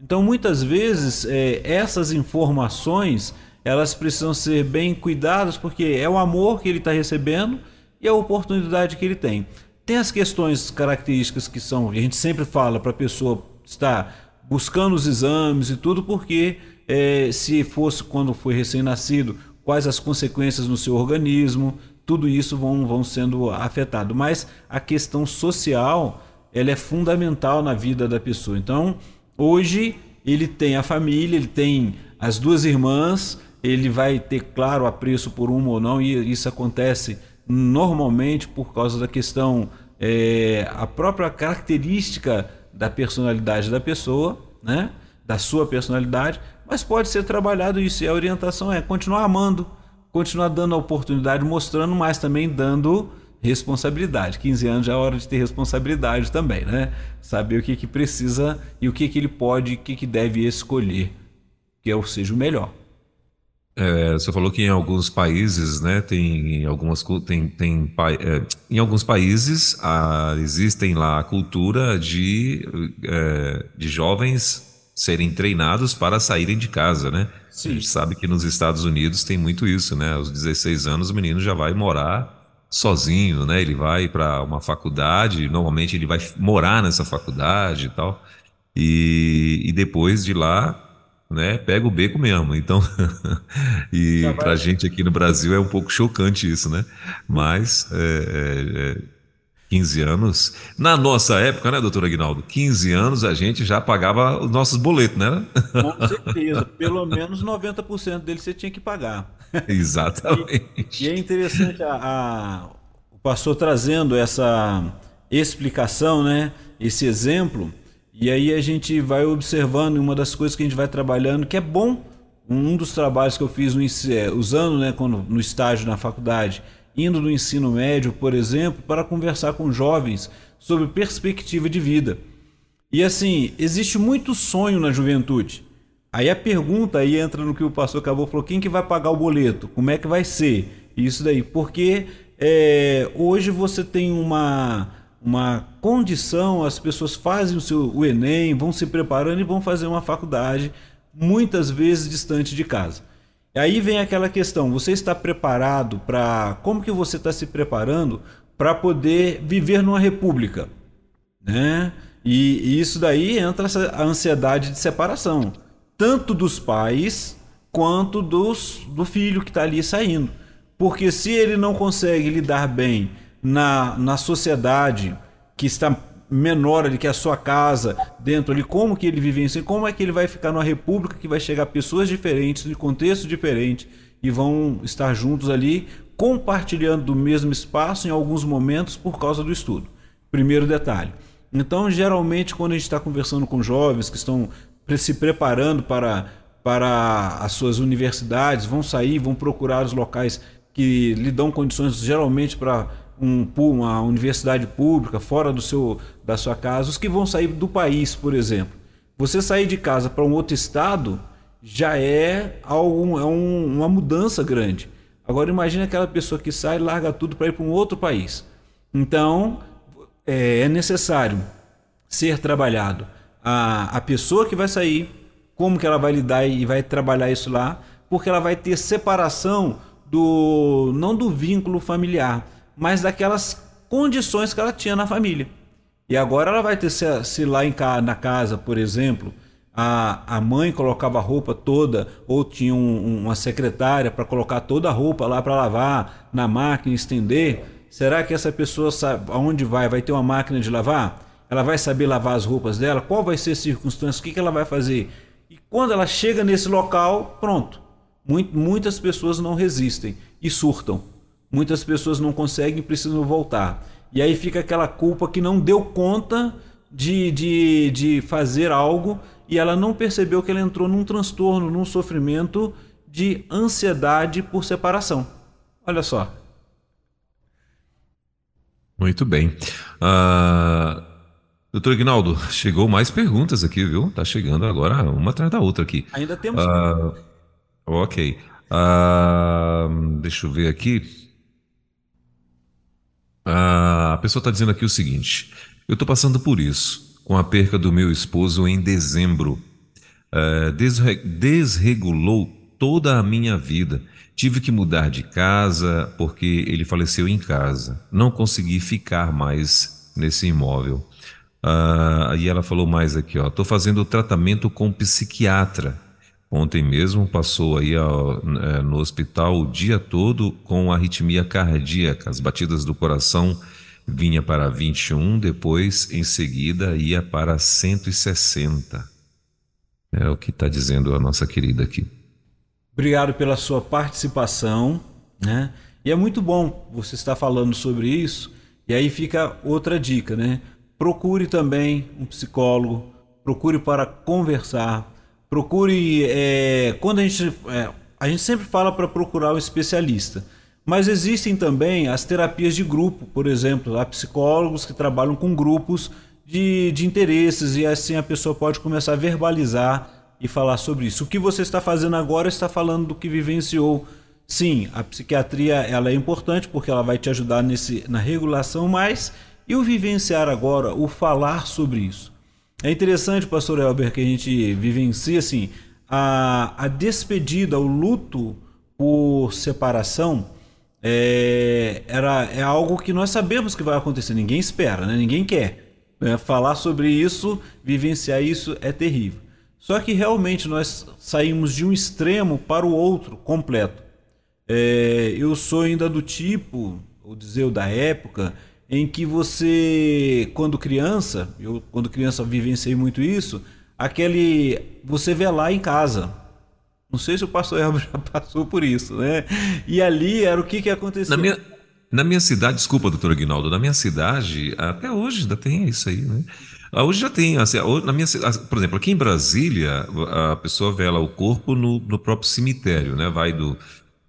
Então, muitas vezes, é, essas informações elas precisam ser bem cuidadas, porque é o amor que ele está recebendo e a oportunidade que ele tem. Tem as questões características que são, a gente sempre fala para a pessoa estar buscando os exames e tudo, porque é, se fosse quando foi recém-nascido, quais as consequências no seu organismo, tudo isso vão, vão sendo afetado. Mas a questão social, ela é fundamental na vida da pessoa. Então, hoje ele tem a família, ele tem as duas irmãs, ele vai ter claro apreço por uma ou não, e isso acontece normalmente por causa da questão, é, a própria característica da personalidade da pessoa, né? da sua personalidade, mas pode ser trabalhado isso. E a orientação é continuar amando, continuar dando a oportunidade, mostrando, mas também dando responsabilidade. 15 anos já é hora de ter responsabilidade também, né? Saber o que, que precisa e o que, que ele pode, o que, que deve escolher, que é o seja o melhor. É, você falou que em alguns países, né, tem algumas tem, tem é, em alguns países ah, existem lá a cultura de, é, de jovens serem treinados para saírem de casa, né? Sim. A gente sabe que nos Estados Unidos tem muito isso, né? Aos 16 anos o menino já vai morar sozinho, né? Ele vai para uma faculdade, normalmente ele vai morar nessa faculdade e tal. E, e depois de lá né, pega o beco mesmo. Então, e para a gente aqui no Brasil é um pouco chocante isso, né? Mas é, é, 15 é, anos, na nossa época, né, doutor Aguinaldo? 15 anos a gente já pagava os nossos boletos, né? Com certeza, pelo menos 90% dele você tinha que pagar. Exatamente. E, e é interessante a, a, o pastor trazendo essa explicação, né? Esse exemplo e aí a gente vai observando uma das coisas que a gente vai trabalhando, que é bom. Um dos trabalhos que eu fiz no, é, usando né, quando, no estágio na faculdade, indo no ensino médio, por exemplo, para conversar com jovens sobre perspectiva de vida. E assim, existe muito sonho na juventude. Aí a pergunta aí entra no que o pastor acabou falou: quem que vai pagar o boleto? Como é que vai ser? Isso daí, porque é, hoje você tem uma uma condição, as pessoas fazem o, seu, o Enem, vão se preparando e vão fazer uma faculdade, muitas vezes distante de casa. E aí vem aquela questão: você está preparado para. Como que você está se preparando para poder viver numa república? Né? E, e isso daí entra a ansiedade de separação, tanto dos pais quanto dos, do filho que está ali saindo. Porque se ele não consegue lidar bem na, na sociedade que está menor ali que a sua casa, dentro ali, como que ele vivencia, como é que ele vai ficar numa república que vai chegar pessoas diferentes, de contextos diferentes e vão estar juntos ali, compartilhando do mesmo espaço em alguns momentos por causa do estudo. Primeiro detalhe. Então, geralmente, quando a gente está conversando com jovens que estão se preparando para, para as suas universidades, vão sair, vão procurar os locais que lhe dão condições, geralmente, para um, uma universidade pública fora do seu, da sua casa, os que vão sair do país, por exemplo. Você sair de casa para um outro estado já é, algo, é um, uma mudança grande. Agora imagine aquela pessoa que sai e larga tudo para ir para um outro país. Então é, é necessário ser trabalhado a, a pessoa que vai sair, como que ela vai lidar e vai trabalhar isso lá, porque ela vai ter separação do não do vínculo familiar, mas daquelas condições que ela tinha na família. E agora ela vai ter, se, se lá em, na casa, por exemplo, a, a mãe colocava a roupa toda, ou tinha um, uma secretária para colocar toda a roupa lá para lavar na máquina, estender. Será que essa pessoa sabe aonde vai? Vai ter uma máquina de lavar? Ela vai saber lavar as roupas dela? Qual vai ser a circunstância? O que, que ela vai fazer? E quando ela chega nesse local, pronto. Muitas pessoas não resistem e surtam muitas pessoas não conseguem e precisam voltar. E aí fica aquela culpa que não deu conta de, de, de fazer algo e ela não percebeu que ela entrou num transtorno, num sofrimento de ansiedade por separação. Olha só. Muito bem. Uh, doutor Ignaldo, chegou mais perguntas aqui, viu? Tá chegando agora uma atrás da outra aqui. Ainda temos. Uh, ok. Uh, deixa eu ver aqui. A pessoa está dizendo aqui o seguinte: eu estou passando por isso, com a perca do meu esposo em dezembro. Uh, desre desregulou toda a minha vida. Tive que mudar de casa porque ele faleceu em casa. Não consegui ficar mais nesse imóvel. Uh, e ela falou mais aqui, ó. Fazendo tratamento com psiquiatra Ontem mesmo passou aí é, no hospital o dia todo com arritmia cardíaca. As batidas do coração vinha para 21, depois em seguida ia para 160. É o que está dizendo a nossa querida aqui. Obrigado pela sua participação, né? E é muito bom você estar falando sobre isso. E aí fica outra dica, né? Procure também um psicólogo, procure para conversar, Procure. É, quando a gente. É, a gente sempre fala para procurar um especialista. Mas existem também as terapias de grupo, por exemplo, há psicólogos que trabalham com grupos de, de interesses e assim a pessoa pode começar a verbalizar e falar sobre isso. O que você está fazendo agora está falando do que vivenciou. Sim, a psiquiatria ela é importante porque ela vai te ajudar nesse, na regulação, mas e o vivenciar agora, o falar sobre isso? É interessante, pastor Elber, que a gente vivencia assim, a, a despedida, o luto por separação é, era, é algo que nós sabemos que vai acontecer, ninguém espera, né? ninguém quer. É, falar sobre isso, vivenciar isso é terrível. Só que realmente nós saímos de um extremo para o outro completo. É, eu sou ainda do tipo, ou dizer da época, em que você, quando criança, eu quando criança vivenciei muito isso, aquele você vê lá em casa. Não sei se o pastor Elber já passou por isso, né? E ali era o que que aconteceu. Na minha, na minha cidade, desculpa, doutor Aguinaldo, na minha cidade, até hoje ainda tem isso aí, né? Ah, hoje já tem, assim, na minha, por exemplo, aqui em Brasília, a pessoa vela o corpo no, no próprio cemitério, né? Vai do,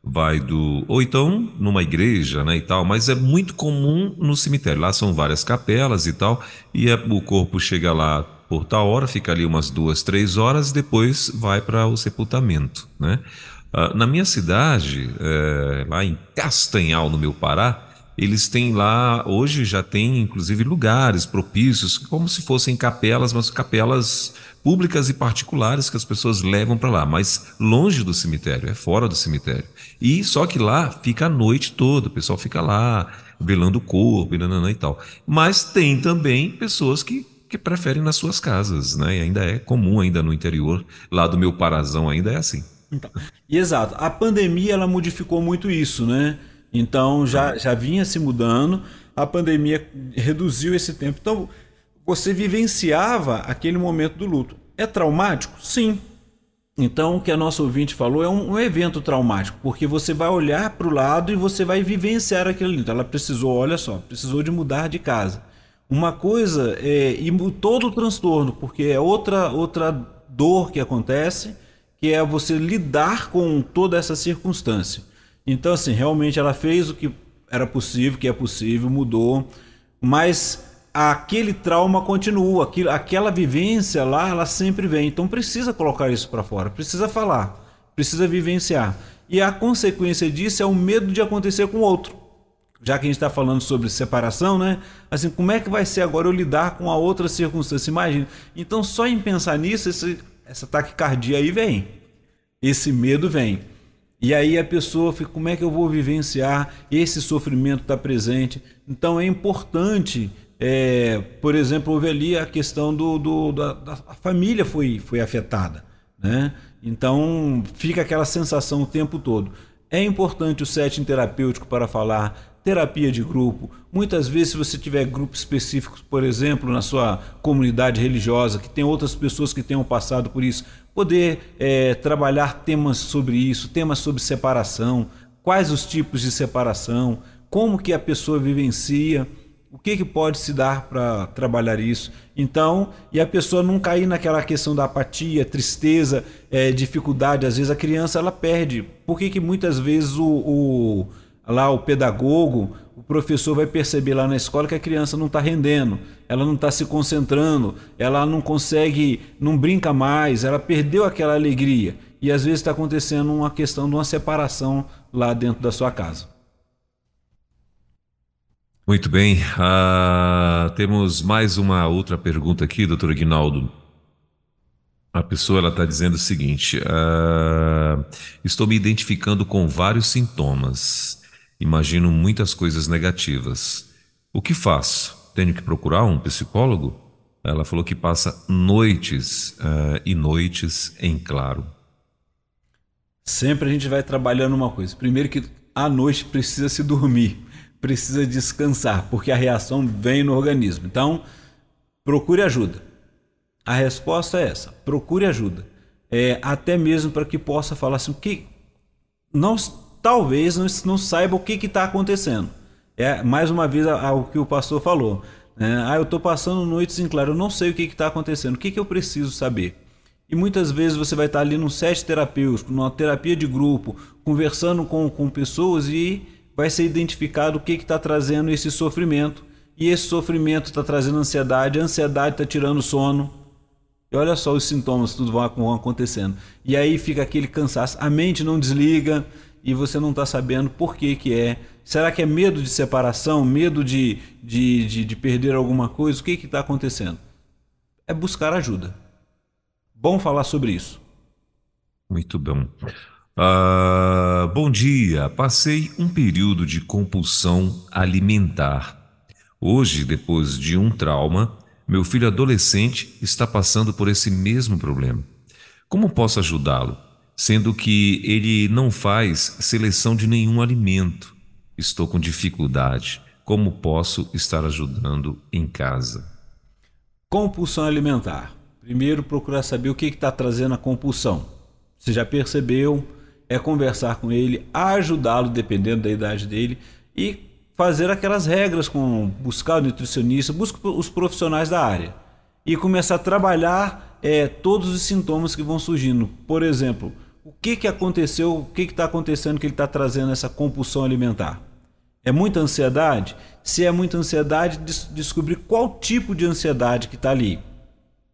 vai do ou então numa igreja, né, e tal, mas é muito comum no cemitério. Lá são várias capelas e tal, e é, o corpo chega lá por tal hora, fica ali umas duas, três horas, depois vai para o sepultamento, né? Uh, na minha cidade, é, lá em Castanhal, no meu Pará, eles têm lá, hoje já tem inclusive lugares propícios, como se fossem capelas, mas capelas públicas e particulares que as pessoas levam para lá, mas longe do cemitério, é fora do cemitério. E só que lá fica a noite toda, o pessoal fica lá velando o corpo e, nanana e tal. Mas tem também pessoas que, que preferem nas suas casas, né? E ainda é comum ainda no interior, lá do meu parazão ainda é assim. Então, exato. A pandemia ela modificou muito isso, né? Então já, já vinha se mudando, a pandemia reduziu esse tempo. Então você vivenciava aquele momento do luto. É traumático? Sim. Então o que a nossa ouvinte falou é um, um evento traumático, porque você vai olhar para o lado e você vai vivenciar aquele luto. Ela precisou, olha só, precisou de mudar de casa. Uma coisa é e todo o transtorno, porque é outra outra dor que acontece, que é você lidar com toda essa circunstância. Então, assim, realmente ela fez o que era possível, que é possível, mudou, mas aquele trauma continua, aquilo, aquela vivência lá, ela sempre vem. Então precisa colocar isso para fora, precisa falar, precisa vivenciar. E a consequência disso é o medo de acontecer com o outro. Já que a gente está falando sobre separação, né? Assim, como é que vai ser agora eu lidar com a outra circunstância? Imagina. Então, só em pensar nisso, esse, essa taquicardia aí vem. Esse medo vem. E aí a pessoa fica, como é que eu vou vivenciar? Esse sofrimento está presente. Então é importante, é, por exemplo, houve ali a questão do, do da, da família foi, foi afetada. Né? Então fica aquela sensação o tempo todo. É importante o setting terapêutico para falar terapia de grupo. Muitas vezes, se você tiver grupos específicos, por exemplo, na sua comunidade religiosa, que tem outras pessoas que tenham passado por isso, poder é, trabalhar temas sobre isso, temas sobre separação, quais os tipos de separação, como que a pessoa vivencia, o que, que pode se dar para trabalhar isso. Então, e a pessoa não cair naquela questão da apatia, tristeza, é, dificuldade. Às vezes a criança ela perde. Por que, que muitas vezes o, o lá o pedagogo, o professor vai perceber lá na escola que a criança não está rendendo, ela não está se concentrando, ela não consegue, não brinca mais, ela perdeu aquela alegria. E às vezes está acontecendo uma questão de uma separação lá dentro da sua casa. Muito bem. Uh, temos mais uma outra pergunta aqui, doutor Aguinaldo. A pessoa está dizendo o seguinte: uh, estou me identificando com vários sintomas imagino muitas coisas negativas. O que faço? Tenho que procurar um psicólogo? Ela falou que passa noites uh, e noites em claro. Sempre a gente vai trabalhando uma coisa. Primeiro que à noite precisa se dormir, precisa descansar, porque a reação vem no organismo. Então, procure ajuda. A resposta é essa: procure ajuda. É, até mesmo para que possa falar assim, que nós talvez não, não saiba o que está acontecendo. É mais uma vez o que o pastor falou. Né? Ah, eu estou passando noites em claro, eu não sei o que está acontecendo, o que, que eu preciso saber? E muitas vezes você vai estar ali num set terapêutico, numa terapia de grupo, conversando com, com pessoas e vai ser identificado o que está trazendo esse sofrimento. E esse sofrimento está trazendo ansiedade, a ansiedade está tirando sono. E olha só os sintomas, tudo vão acontecendo. E aí fica aquele cansaço, a mente não desliga, e você não está sabendo por que, que é. Será que é medo de separação, medo de, de, de, de perder alguma coisa? O que está acontecendo? É buscar ajuda. Bom falar sobre isso. Muito bom. Uh, bom dia. Passei um período de compulsão alimentar. Hoje, depois de um trauma, meu filho adolescente está passando por esse mesmo problema. Como posso ajudá-lo? Sendo que ele não faz seleção de nenhum alimento. Estou com dificuldade. Como posso estar ajudando em casa? Compulsão alimentar. Primeiro, procurar saber o que está trazendo a compulsão. Você já percebeu? É conversar com ele, ajudá-lo, dependendo da idade dele, e fazer aquelas regras com buscar o nutricionista, buscar os profissionais da área e começar a trabalhar é, todos os sintomas que vão surgindo. Por exemplo, o que, que aconteceu, o que está acontecendo que ele está trazendo essa compulsão alimentar? É muita ansiedade? Se é muita ansiedade, des descobrir qual tipo de ansiedade que está ali.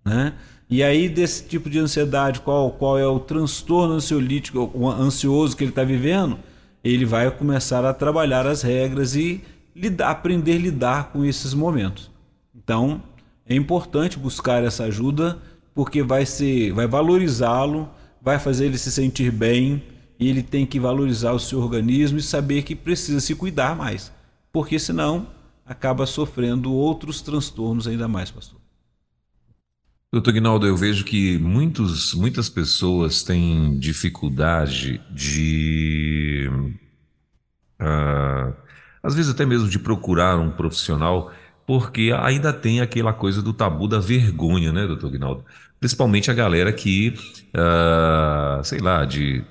Né? E aí, desse tipo de ansiedade, qual, qual é o transtorno ansiolítico, o ansioso que ele está vivendo, ele vai começar a trabalhar as regras e lidar, aprender a lidar com esses momentos. Então, é importante buscar essa ajuda porque vai vai valorizá-lo, vai fazer ele se sentir bem e ele tem que valorizar o seu organismo e saber que precisa se cuidar mais, porque senão acaba sofrendo outros transtornos ainda mais, pastor. Doutor Guinaldo, eu vejo que muitos, muitas pessoas têm dificuldade de, uh, às vezes até mesmo de procurar um profissional, porque ainda tem aquela coisa do tabu da vergonha, né, doutor Guinaldo? Principalmente a galera que, uh, sei lá, de,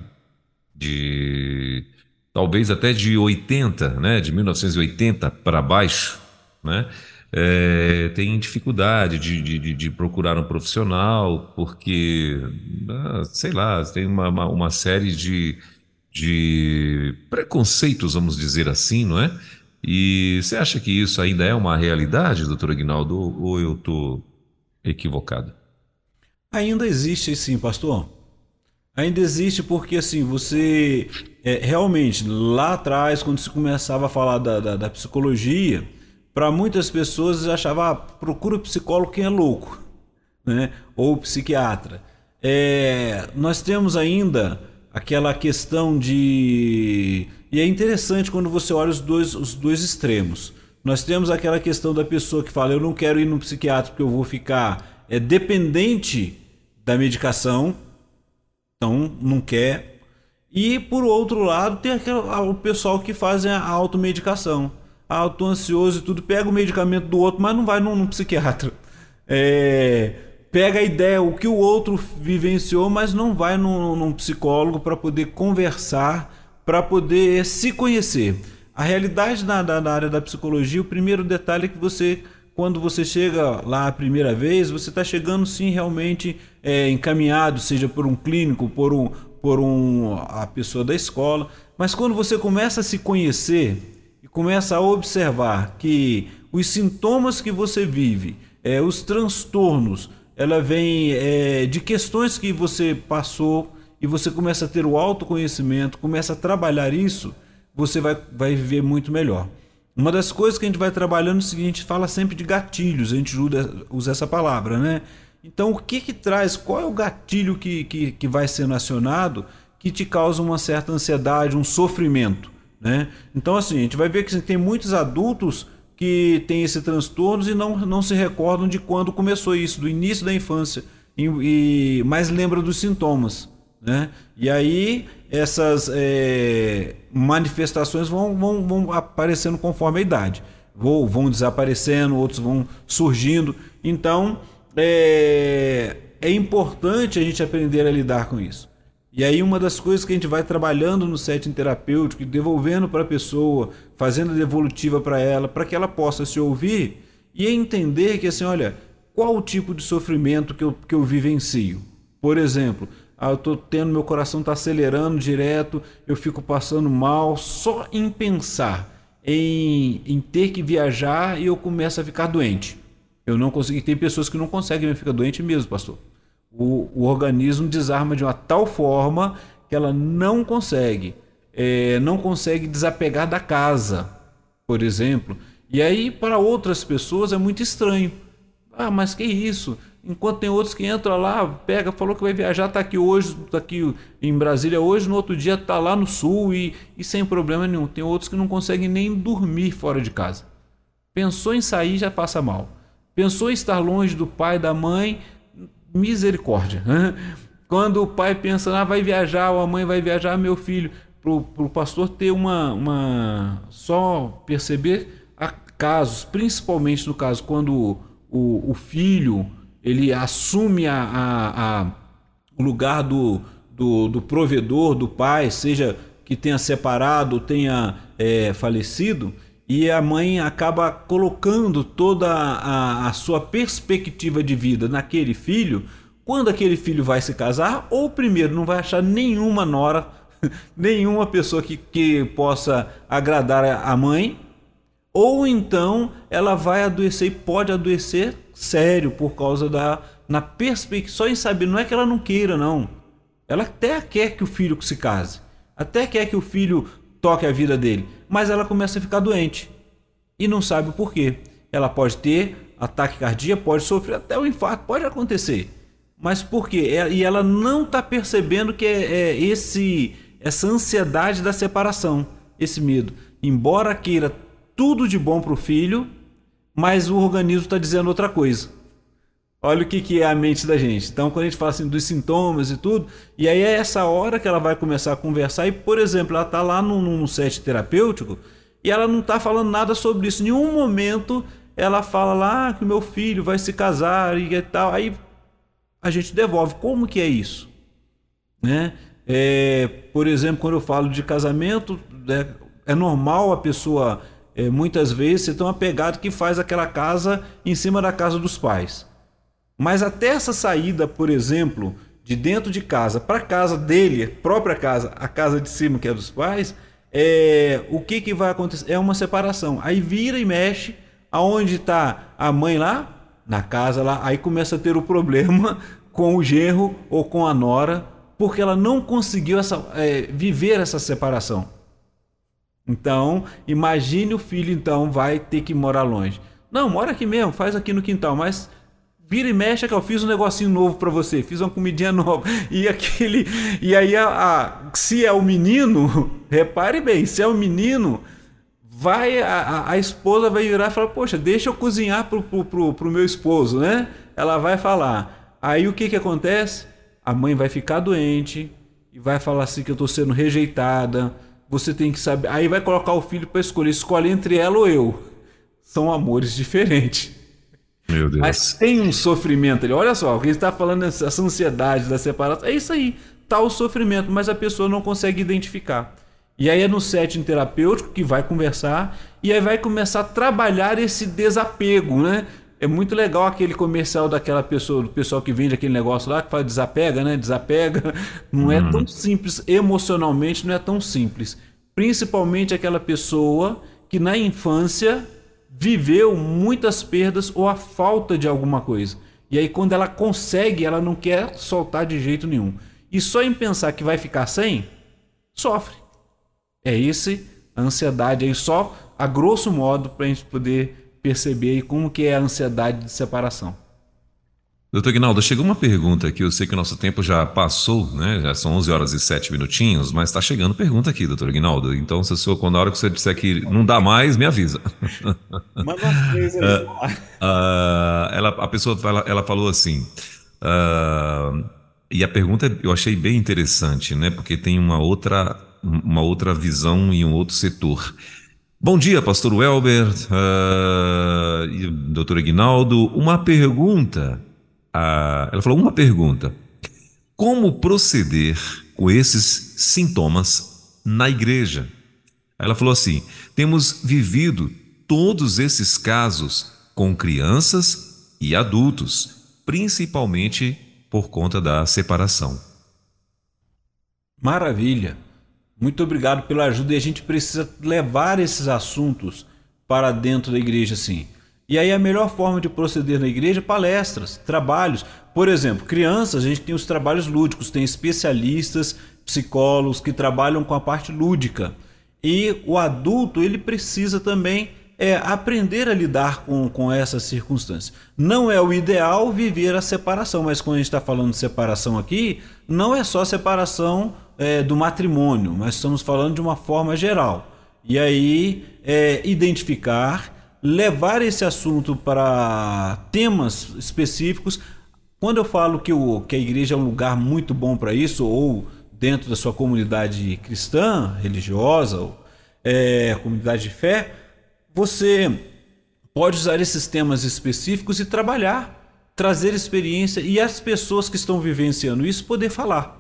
de talvez até de 80, né, de 1980 para baixo, né? É, tem dificuldade de, de, de, procurar um profissional, porque, ah, sei lá, tem uma, uma, uma série de, de preconceitos, vamos dizer assim, não é? E você acha que isso ainda é uma realidade, doutor Aguinaldo, ou eu estou equivocado? Ainda existe sim, pastor. Ainda existe porque assim, você é, realmente lá atrás, quando se começava a falar da, da, da psicologia, para muitas pessoas achava, ah, procura o psicólogo quem é louco, né? ou psiquiatra. É, nós temos ainda aquela questão de. E é interessante quando você olha os dois, os dois extremos. Nós temos aquela questão da pessoa que fala: eu não quero ir no psiquiatra porque eu vou ficar é, dependente da medicação, então não quer. E por outro lado, tem aquele, o pessoal que faz a automedicação ah, tô ansioso e tudo, pega o medicamento do outro, mas não vai num, num psiquiatra. É, pega a ideia, o que o outro vivenciou, mas não vai num, num psicólogo para poder conversar, para poder se conhecer. A realidade na, na, na, área da psicologia, o primeiro detalhe é que você, quando você chega lá a primeira vez, você está chegando sim realmente é, encaminhado, seja por um clínico, por um, por um a pessoa da escola. Mas quando você começa a se conhecer, começa a observar que os sintomas que você vive, é, os transtornos, ela vem é, de questões que você passou e você começa a ter o autoconhecimento, começa a trabalhar isso, você vai, vai viver muito melhor. Uma das coisas que a gente vai trabalhando é o seguinte, a gente fala sempre de gatilhos, a gente usa, essa palavra, né? Então, o que que traz, qual é o gatilho que, que, que vai sendo acionado que te causa uma certa ansiedade, um sofrimento? Né? Então, assim, a gente vai ver que tem muitos adultos que têm esse transtorno e não, não se recordam de quando começou isso, do início da infância, e, e mas lembra dos sintomas. Né? E aí essas é, manifestações vão, vão, vão aparecendo conforme a idade. Vão, vão desaparecendo, outros vão surgindo. Então é, é importante a gente aprender a lidar com isso. E aí uma das coisas que a gente vai trabalhando no setting terapêutico, devolvendo para a pessoa, fazendo devolutiva para ela, para que ela possa se ouvir e entender que assim, olha, qual o tipo de sofrimento que eu, que eu vivencio? Por exemplo, ah, eu estou tendo, meu coração está acelerando direto, eu fico passando mal só em pensar em, em ter que viajar e eu começo a ficar doente. Eu não consegui. Tem pessoas que não conseguem ficar doente mesmo, pastor o, o organismo desarma de uma tal forma que ela não consegue, é, não consegue desapegar da casa, por exemplo. E aí, para outras pessoas, é muito estranho. Ah, mas que isso? Enquanto tem outros que entram lá, pega, falou que vai viajar, tá aqui hoje, tá aqui em Brasília hoje, no outro dia tá lá no sul e, e sem problema nenhum. Tem outros que não conseguem nem dormir fora de casa. Pensou em sair, já passa mal. Pensou em estar longe do pai, da mãe, misericórdia. Quando o pai pensa, ah, vai viajar, ou a mãe vai viajar, meu filho, para o pastor ter uma, uma. só perceber casos, principalmente no caso quando o, o filho ele assume a, a, a, o lugar do, do, do, provedor, do pai, seja que tenha separado, tenha é, falecido, e a mãe acaba colocando toda a, a sua perspectiva de vida naquele filho, quando aquele filho vai se casar, ou primeiro não vai achar nenhuma nora, nenhuma pessoa que, que possa agradar a mãe, ou então ela vai adoecer e pode adoecer sério por causa da na perspectiva só em saber não é que ela não queira não. Ela até quer que o filho se case até quer que o filho toque a vida dele. Mas ela começa a ficar doente. E não sabe o porquê. Ela pode ter ataque cardíaco pode sofrer até o infarto pode acontecer. Mas por quê? É, e ela não está percebendo que é, é esse essa ansiedade da separação esse medo. Embora queira tudo de bom para o filho, mas o organismo está dizendo outra coisa. Olha o que, que é a mente da gente. Então, quando a gente fala assim dos sintomas e tudo, e aí é essa hora que ela vai começar a conversar, e, por exemplo, ela está lá num, num set terapêutico e ela não está falando nada sobre isso. Em nenhum momento ela fala lá que o meu filho vai se casar e tal. Aí a gente devolve. Como que é isso? Né? É, por exemplo, quando eu falo de casamento, é, é normal a pessoa é, muitas vezes tem uma pegada que faz aquela casa em cima da casa dos pais. Mas até essa saída, por exemplo, de dentro de casa para a casa dele, própria casa, a casa de cima que é dos pais, é, o que, que vai acontecer? É uma separação. Aí vira e mexe, aonde está a mãe lá? Na casa lá, aí começa a ter o problema com o genro ou com a nora, porque ela não conseguiu essa, é, viver essa separação. Então, imagine o filho então vai ter que morar longe. Não, mora aqui mesmo, faz aqui no quintal, mas vira e mexe que eu fiz um negocinho novo para você, fiz uma comidinha nova. E aquele e aí a, a, se é o menino, repare bem, se é o menino, vai a, a esposa vai virar e falar: "Poxa, deixa eu cozinhar pro, pro, pro, pro meu esposo", né? Ela vai falar. Aí o que que acontece? A mãe vai ficar doente e vai falar assim que eu estou sendo rejeitada você tem que saber. Aí vai colocar o filho para escolher. Escolhe entre ela ou eu. São amores diferentes. Meu Deus. Mas tem um sofrimento ali. Olha só, o que ele está falando, essa ansiedade da separação. É isso aí. Tá o sofrimento, mas a pessoa não consegue identificar. E aí é no setting terapêutico que vai conversar e aí vai começar a trabalhar esse desapego, né? É muito legal aquele comercial daquela pessoa, do pessoal que vende aquele negócio lá, que fala desapega, né? Desapega. Não é tão hum. simples, emocionalmente não é tão simples. Principalmente aquela pessoa que na infância viveu muitas perdas ou a falta de alguma coisa. E aí quando ela consegue, ela não quer soltar de jeito nenhum. E só em pensar que vai ficar sem, sofre. É esse a ansiedade aí só a grosso modo para a gente poder perceber aí como que é a ansiedade de separação. Doutor Guinaldo, chegou uma pergunta aqui, eu sei que o nosso tempo já passou, né? Já são 11 horas e 7 minutinhos, mas está chegando pergunta aqui, doutor Guinaldo. Então, se eu, quando a hora que você disser que não dá mais, me avisa. Manda uma coisa uh, uh, ela, A pessoa ela, ela falou assim, uh, e a pergunta eu achei bem interessante, né? Porque tem uma outra, uma outra visão em um outro setor. Bom dia, pastor Welber uh, e doutor Aguinaldo. Uma pergunta. Uh, ela falou uma pergunta. Como proceder com esses sintomas na igreja? Ela falou assim: temos vivido todos esses casos com crianças e adultos, principalmente por conta da separação. Maravilha. Muito obrigado pela ajuda e a gente precisa levar esses assuntos para dentro da igreja, sim. E aí a melhor forma de proceder na igreja é palestras, trabalhos. Por exemplo, crianças, a gente tem os trabalhos lúdicos, tem especialistas, psicólogos que trabalham com a parte lúdica. E o adulto, ele precisa também é, aprender a lidar com, com essas circunstâncias. Não é o ideal viver a separação, mas quando a gente está falando de separação aqui, não é só separação é, do matrimônio, mas estamos falando de uma forma geral. E aí, é, identificar, levar esse assunto para temas específicos, Quando eu falo que, o, que a igreja é um lugar muito bom para isso, ou dentro da sua comunidade cristã, religiosa, ou é, comunidade de fé, você pode usar esses temas específicos e trabalhar, trazer experiência e as pessoas que estão vivenciando isso poder falar.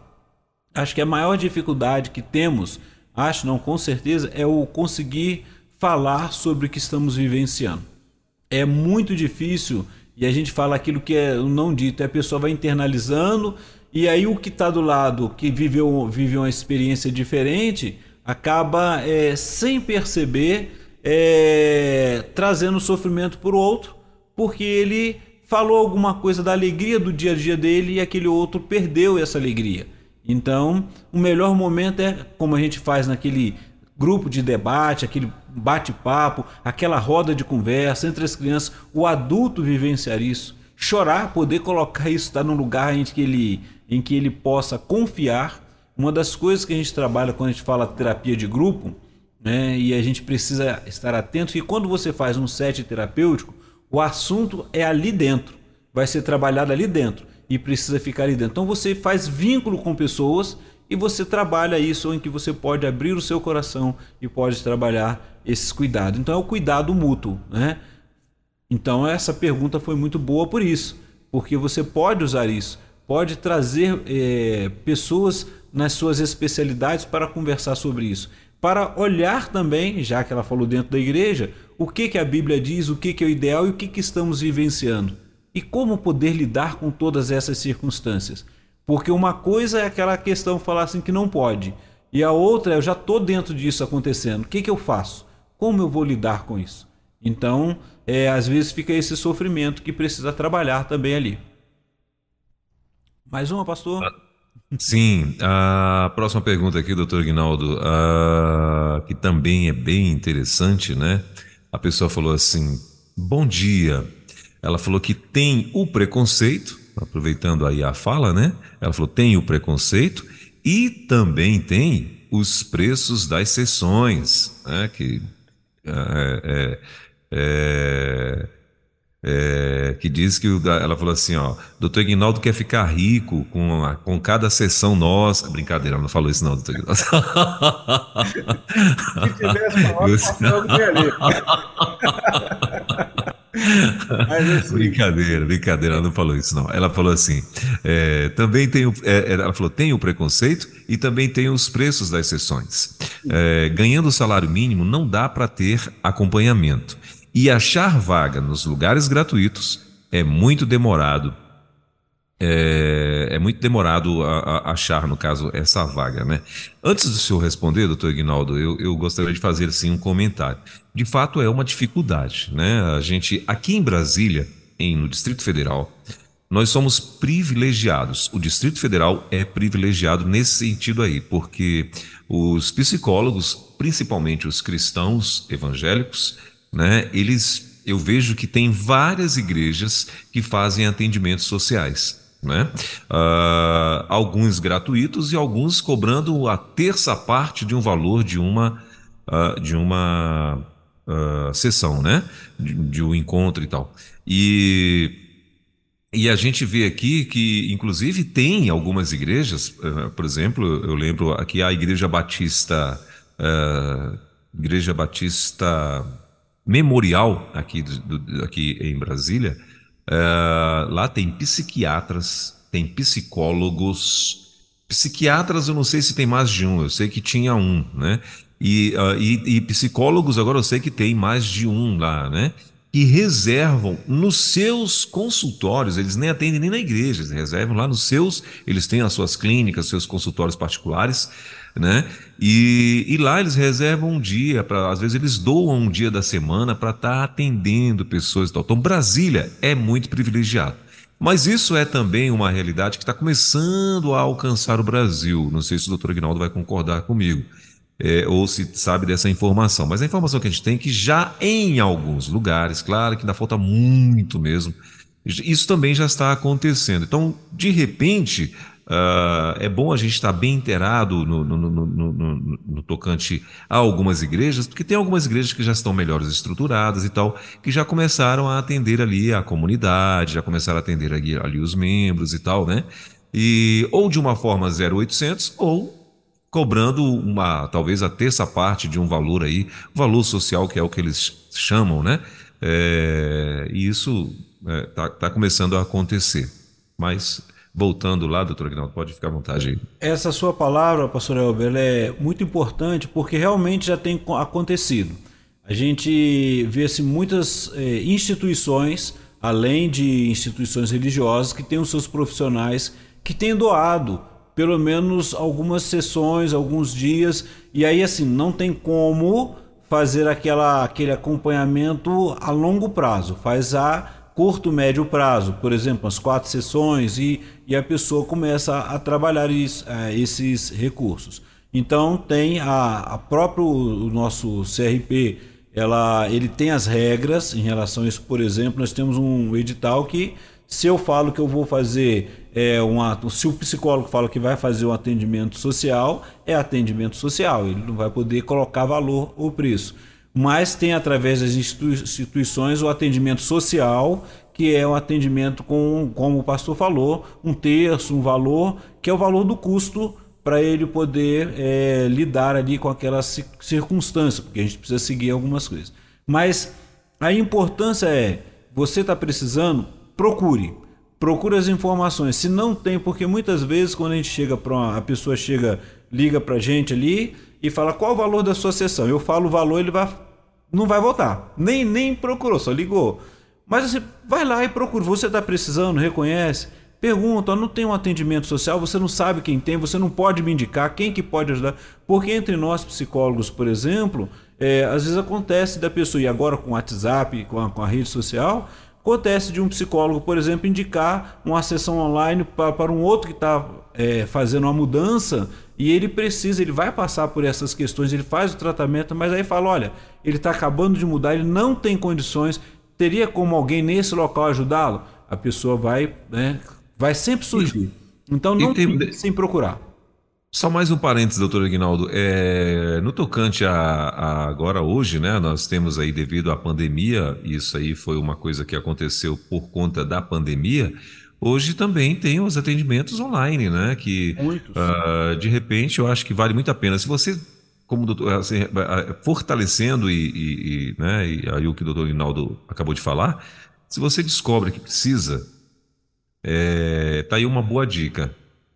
Acho que a maior dificuldade que temos, acho não com certeza, é o conseguir falar sobre o que estamos vivenciando. É muito difícil e a gente fala aquilo que é não dito, a pessoa vai internalizando e aí o que está do lado, que viveu, vive uma experiência diferente, acaba é, sem perceber é, trazendo sofrimento para o outro, porque ele falou alguma coisa da alegria do dia a dia dele e aquele outro perdeu essa alegria. Então, o melhor momento é como a gente faz naquele grupo de debate, aquele bate-papo, aquela roda de conversa entre as crianças, o adulto vivenciar isso, chorar, poder colocar isso, estar num lugar em que ele, em que ele possa confiar. Uma das coisas que a gente trabalha quando a gente fala terapia de grupo, né, e a gente precisa estar atento que quando você faz um set terapêutico, o assunto é ali dentro, vai ser trabalhado ali dentro e precisa ficar ali dentro. Então você faz vínculo com pessoas e você trabalha isso em que você pode abrir o seu coração e pode trabalhar esses cuidados. Então é o cuidado mútuo, né? Então essa pergunta foi muito boa por isso, porque você pode usar isso, pode trazer é, pessoas nas suas especialidades para conversar sobre isso, para olhar também, já que ela falou dentro da igreja, o que que a Bíblia diz, o que que é o ideal e o que que estamos vivenciando e como poder lidar com todas essas circunstâncias. Porque uma coisa é aquela questão falar assim que não pode, e a outra é eu já estou dentro disso acontecendo. O que, que eu faço? Como eu vou lidar com isso? Então, é, às vezes fica esse sofrimento que precisa trabalhar também ali. Mais uma, pastor? Ah, sim, a próxima pergunta aqui, doutor Guinaldo, uh, que também é bem interessante, né? A pessoa falou assim: Bom dia. Ela falou que tem o preconceito, aproveitando aí a fala, né? Ela falou: tem o preconceito e também tem os preços das sessões, né? Que é, é, é, é, que diz que ela falou assim, ó, doutor Ignaldo quer ficar rico com, a, com cada sessão nossa. Brincadeira, ela não falou isso não, doutor Ignaldo. Se tivesse falado, assim... brincadeira, brincadeira, ela não falou isso não. Ela falou assim, é, também tem o, é, ela falou tem o preconceito e também tem os preços das sessões. É, ganhando o salário mínimo não dá para ter acompanhamento e achar vaga nos lugares gratuitos é muito demorado. É, é muito demorado a, a achar, no caso, essa vaga, né? Antes do senhor responder, doutor Ignaldo, eu, eu gostaria de fazer assim um comentário de fato é uma dificuldade, né? A gente aqui em Brasília, em, no Distrito Federal, nós somos privilegiados. O Distrito Federal é privilegiado nesse sentido aí, porque os psicólogos, principalmente os cristãos evangélicos, né? Eles, eu vejo que tem várias igrejas que fazem atendimentos sociais. Né? Uh, alguns gratuitos e alguns cobrando a terça parte de um valor de uma, uh, de uma uh, sessão, né? De, de um encontro e tal. E, e a gente vê aqui que, inclusive, tem algumas igrejas, uh, por exemplo, eu lembro aqui a Igreja Batista, uh, Igreja Batista Memorial, aqui, do, aqui em Brasília, lá tem psiquiatras, tem psicólogos, Psiquiatras, eu não sei se tem mais de um, eu sei que tinha um, né? E, uh, e, e, psicólogos, agora eu sei que tem mais de um lá, né? Que reservam nos seus consultórios, eles nem atendem nem na igreja, eles reservam lá nos seus, eles têm as suas clínicas, seus consultórios particulares, né? E, e lá eles reservam um dia, para às vezes eles doam um dia da semana para estar tá atendendo pessoas e tal. Então, Brasília é muito privilegiado. Mas isso é também uma realidade que está começando a alcançar o Brasil. Não sei se o doutor Aguinaldo vai concordar comigo é, ou se sabe dessa informação. Mas a informação que a gente tem é que já em alguns lugares, claro que ainda falta muito mesmo, isso também já está acontecendo. Então, de repente, Uh, é bom a gente estar bem inteirado no, no, no, no, tocante a algumas igrejas, porque tem algumas igrejas que já estão melhores estruturadas e tal, que já começaram a atender ali a comunidade, já começaram a atender ali, ali os membros e tal, né? E, ou de uma forma 0800, ou cobrando uma, talvez a terça parte de um valor aí, valor social, que é o que eles chamam, né? É, e isso está é, tá, tá começando a acontecer. Mas voltando lá, doutor Aguinaldo, pode ficar à vontade aí. Essa sua palavra, pastor Elber, é muito importante porque realmente já tem acontecido. A gente vê assim, muitas é, instituições, além de instituições religiosas, que têm os seus profissionais que têm doado pelo menos algumas sessões, alguns dias, e aí assim, não tem como fazer aquela, aquele acompanhamento a longo prazo, faz a curto, médio prazo, por exemplo, as quatro sessões e, e a pessoa começa a, trabalhar isso, é, esses recursos. Então tem a, a próprio o nosso CRP, ela, ele tem as regras em relação a isso. Por exemplo, nós temos um edital que se eu falo que eu vou fazer é, um ato, se o psicólogo fala que vai fazer um atendimento social, é atendimento social, ele não vai poder colocar valor ou preço mas tem através das instituições o atendimento social, que é um atendimento com, como o pastor falou, um terço, um valor, que é o valor do custo para ele poder é, lidar ali com aquela circunstância, porque a gente precisa seguir algumas coisas. Mas a importância é, você está precisando, procure. Procure as informações. Se não tem, porque muitas vezes quando a gente chega para a pessoa chega, liga para a gente ali e fala qual o valor da sua sessão. Eu falo o valor, ele vai não vai voltar. Nem, nem procurou, só ligou. Mas você vai lá e procura. Você está precisando, reconhece, pergunta, não tem um atendimento social, você não sabe quem tem, você não pode me indicar quem que pode ajudar. Porque entre nós psicólogos, por exemplo, é, às vezes acontece da pessoa, e agora com o WhatsApp, com a, com a rede social, acontece de um psicólogo, por exemplo, indicar uma sessão online para, para um outro que está é, fazendo uma mudança e ele precisa, ele vai passar por essas questões, ele faz o tratamento, mas aí fala: olha, ele está acabando de mudar, ele não tem condições, teria como alguém nesse local ajudá-lo? A pessoa vai, né, vai sempre surgir. Então não tem, sem procurar. Só mais um parênteses, doutor Aguinaldo. É, no tocante a, a, agora hoje, né? Nós temos aí devido à pandemia, isso aí foi uma coisa que aconteceu por conta da pandemia. Hoje também tem os atendimentos online, né? Que uh, de repente eu acho que vale muito a pena. Se você, como doutor, assim, fortalecendo e, e, e, né, e aí o que o doutor Rinaldo acabou de falar, se você descobre que precisa, é, tá aí uma boa dica.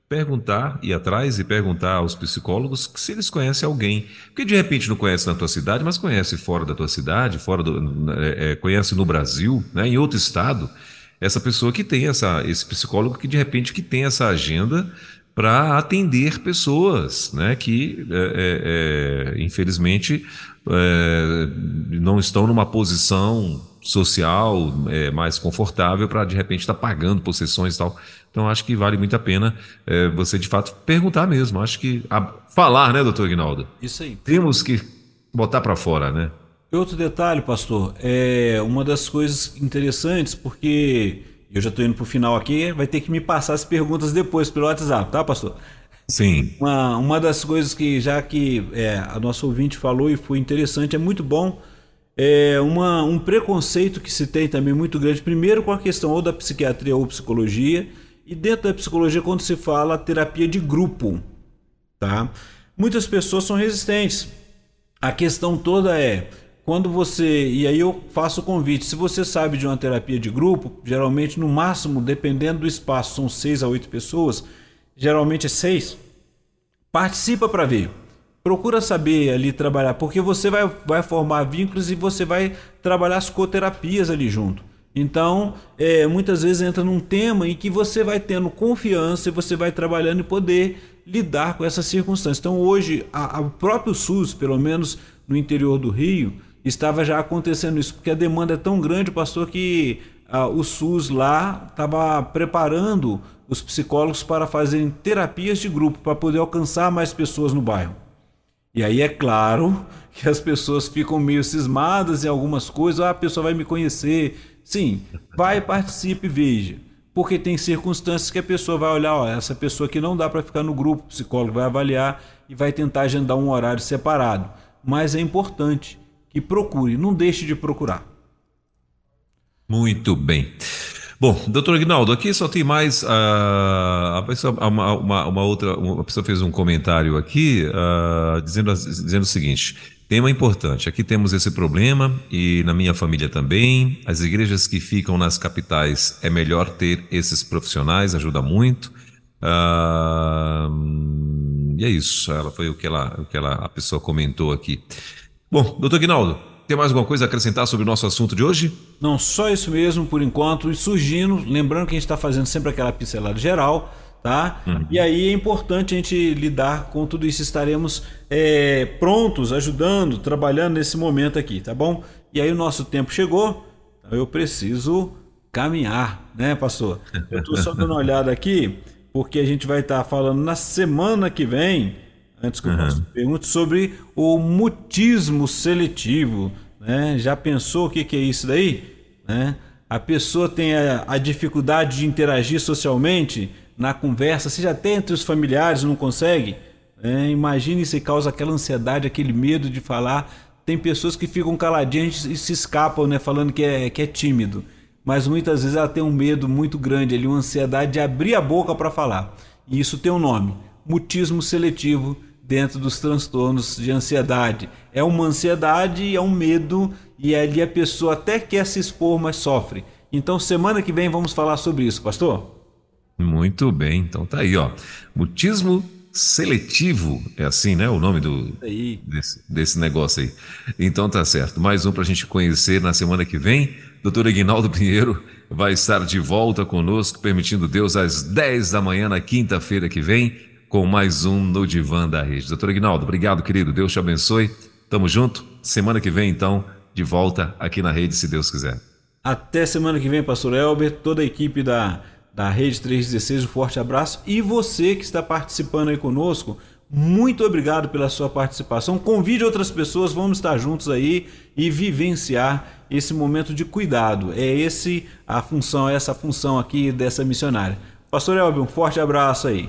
Perguntar, ir atrás e perguntar aos psicólogos se eles conhecem alguém. Porque de repente não conhece na tua cidade, mas conhece fora da tua cidade, fora do, é, conhece no Brasil, né, em outro estado essa pessoa que tem essa, esse psicólogo que de repente que tem essa agenda para atender pessoas, né, que é, é, é infelizmente é, não estão numa posição social é, mais confortável para de repente estar tá pagando por sessões e tal. Então acho que vale muito a pena é, você de fato perguntar mesmo. Acho que a, falar, né, doutor Ignaldo? Isso aí. Temos que botar para fora, né? Outro detalhe, pastor, é uma das coisas interessantes, porque eu já estou indo para o final aqui, vai ter que me passar as perguntas depois pelo WhatsApp, tá, pastor? Sim. Uma, uma das coisas que, já que é, a nossa ouvinte falou e foi interessante, é muito bom, é uma, um preconceito que se tem também muito grande, primeiro com a questão ou da psiquiatria ou psicologia, e dentro da psicologia, quando se fala terapia de grupo, tá? Muitas pessoas são resistentes. A questão toda é quando você. E aí eu faço o convite. Se você sabe de uma terapia de grupo, geralmente no máximo, dependendo do espaço, são seis a oito pessoas, geralmente é seis. Participa para ver. Procura saber ali trabalhar, porque você vai, vai formar vínculos e você vai trabalhar as coterapias ali junto. Então, é, muitas vezes entra num tema em que você vai tendo confiança e você vai trabalhando e poder lidar com essas circunstâncias. Então, hoje, o próprio SUS, pelo menos no interior do Rio, estava já acontecendo isso, porque a demanda é tão grande, pastor, que ah, o SUS lá estava preparando os psicólogos para fazerem terapias de grupo, para poder alcançar mais pessoas no bairro. E aí é claro que as pessoas ficam meio cismadas em algumas coisas, ah, a pessoa vai me conhecer. Sim, vai, participe e veja. porque tem circunstâncias que a pessoa vai olhar, ó, essa pessoa que não dá para ficar no grupo, o psicólogo vai avaliar e vai tentar agendar um horário separado. Mas é importante que procure, não deixe de procurar. Muito bem. Bom, doutor Aguinaldo, aqui só tem mais. Uh, a pessoa, uma, uma, uma, outra. Uma pessoa fez um comentário aqui uh, dizendo, dizendo o seguinte: tema importante. Aqui temos esse problema e na minha família também. As igrejas que ficam nas capitais é melhor ter esses profissionais, ajuda muito. Uh, e é isso. Ela foi o que ela, o que ela, a pessoa comentou aqui. Bom, doutor Aguinaldo, tem mais alguma coisa a acrescentar sobre o nosso assunto de hoje? Não, só isso mesmo por enquanto. E surgindo, lembrando que a gente está fazendo sempre aquela pincelada geral, tá? Uhum. E aí é importante a gente lidar com tudo isso. Estaremos é, prontos, ajudando, trabalhando nesse momento aqui, tá bom? E aí o nosso tempo chegou, então eu preciso caminhar, né, pastor? Eu estou só dando uma olhada aqui, porque a gente vai estar tá falando na semana que vem antes que eu uhum. pergunte sobre o mutismo seletivo. Né? Já pensou o que, que é isso daí? Né? A pessoa tem a, a, dificuldade de interagir socialmente na conversa, seja até entre os familiares, não consegue. Né? Imagine se causa aquela ansiedade, aquele medo de falar. Tem pessoas que ficam caladinhas e se escapam, né? falando que é, que é tímido. Mas muitas vezes ela tem um medo muito grande ali, uma ansiedade de abrir a boca para falar. E isso tem um nome: mutismo seletivo dentro dos transtornos de ansiedade. É uma ansiedade, é um medo e ali a pessoa até quer se expor, mas sofre. Então, semana que vem vamos falar sobre isso, pastor. Muito bem, então tá aí, ó. Mutismo seletivo, é assim, né? O nome do desse, desse, negócio aí. Então tá certo. Mais um para a gente conhecer na semana que vem. Doutor Aguinaldo Pinheiro vai estar de volta conosco, permitindo Deus, às 10 da manhã na quinta-feira que vem com mais um no Divã da Rede. Doutor Ignaldo, obrigado, querido. Deus te abençoe. Tamo junto. Semana que vem, então, de volta aqui na rede, se Deus quiser. Até semana que vem, pastor Elber, toda a equipe da, da Rede 316, um forte abraço. E você que está participando aí conosco, muito obrigado pela sua participação. Convide outras pessoas, vamos estar juntos aí e vivenciar esse momento de cuidado. É esse a função, essa função aqui dessa missionária. Pastor Elber, um forte abraço aí.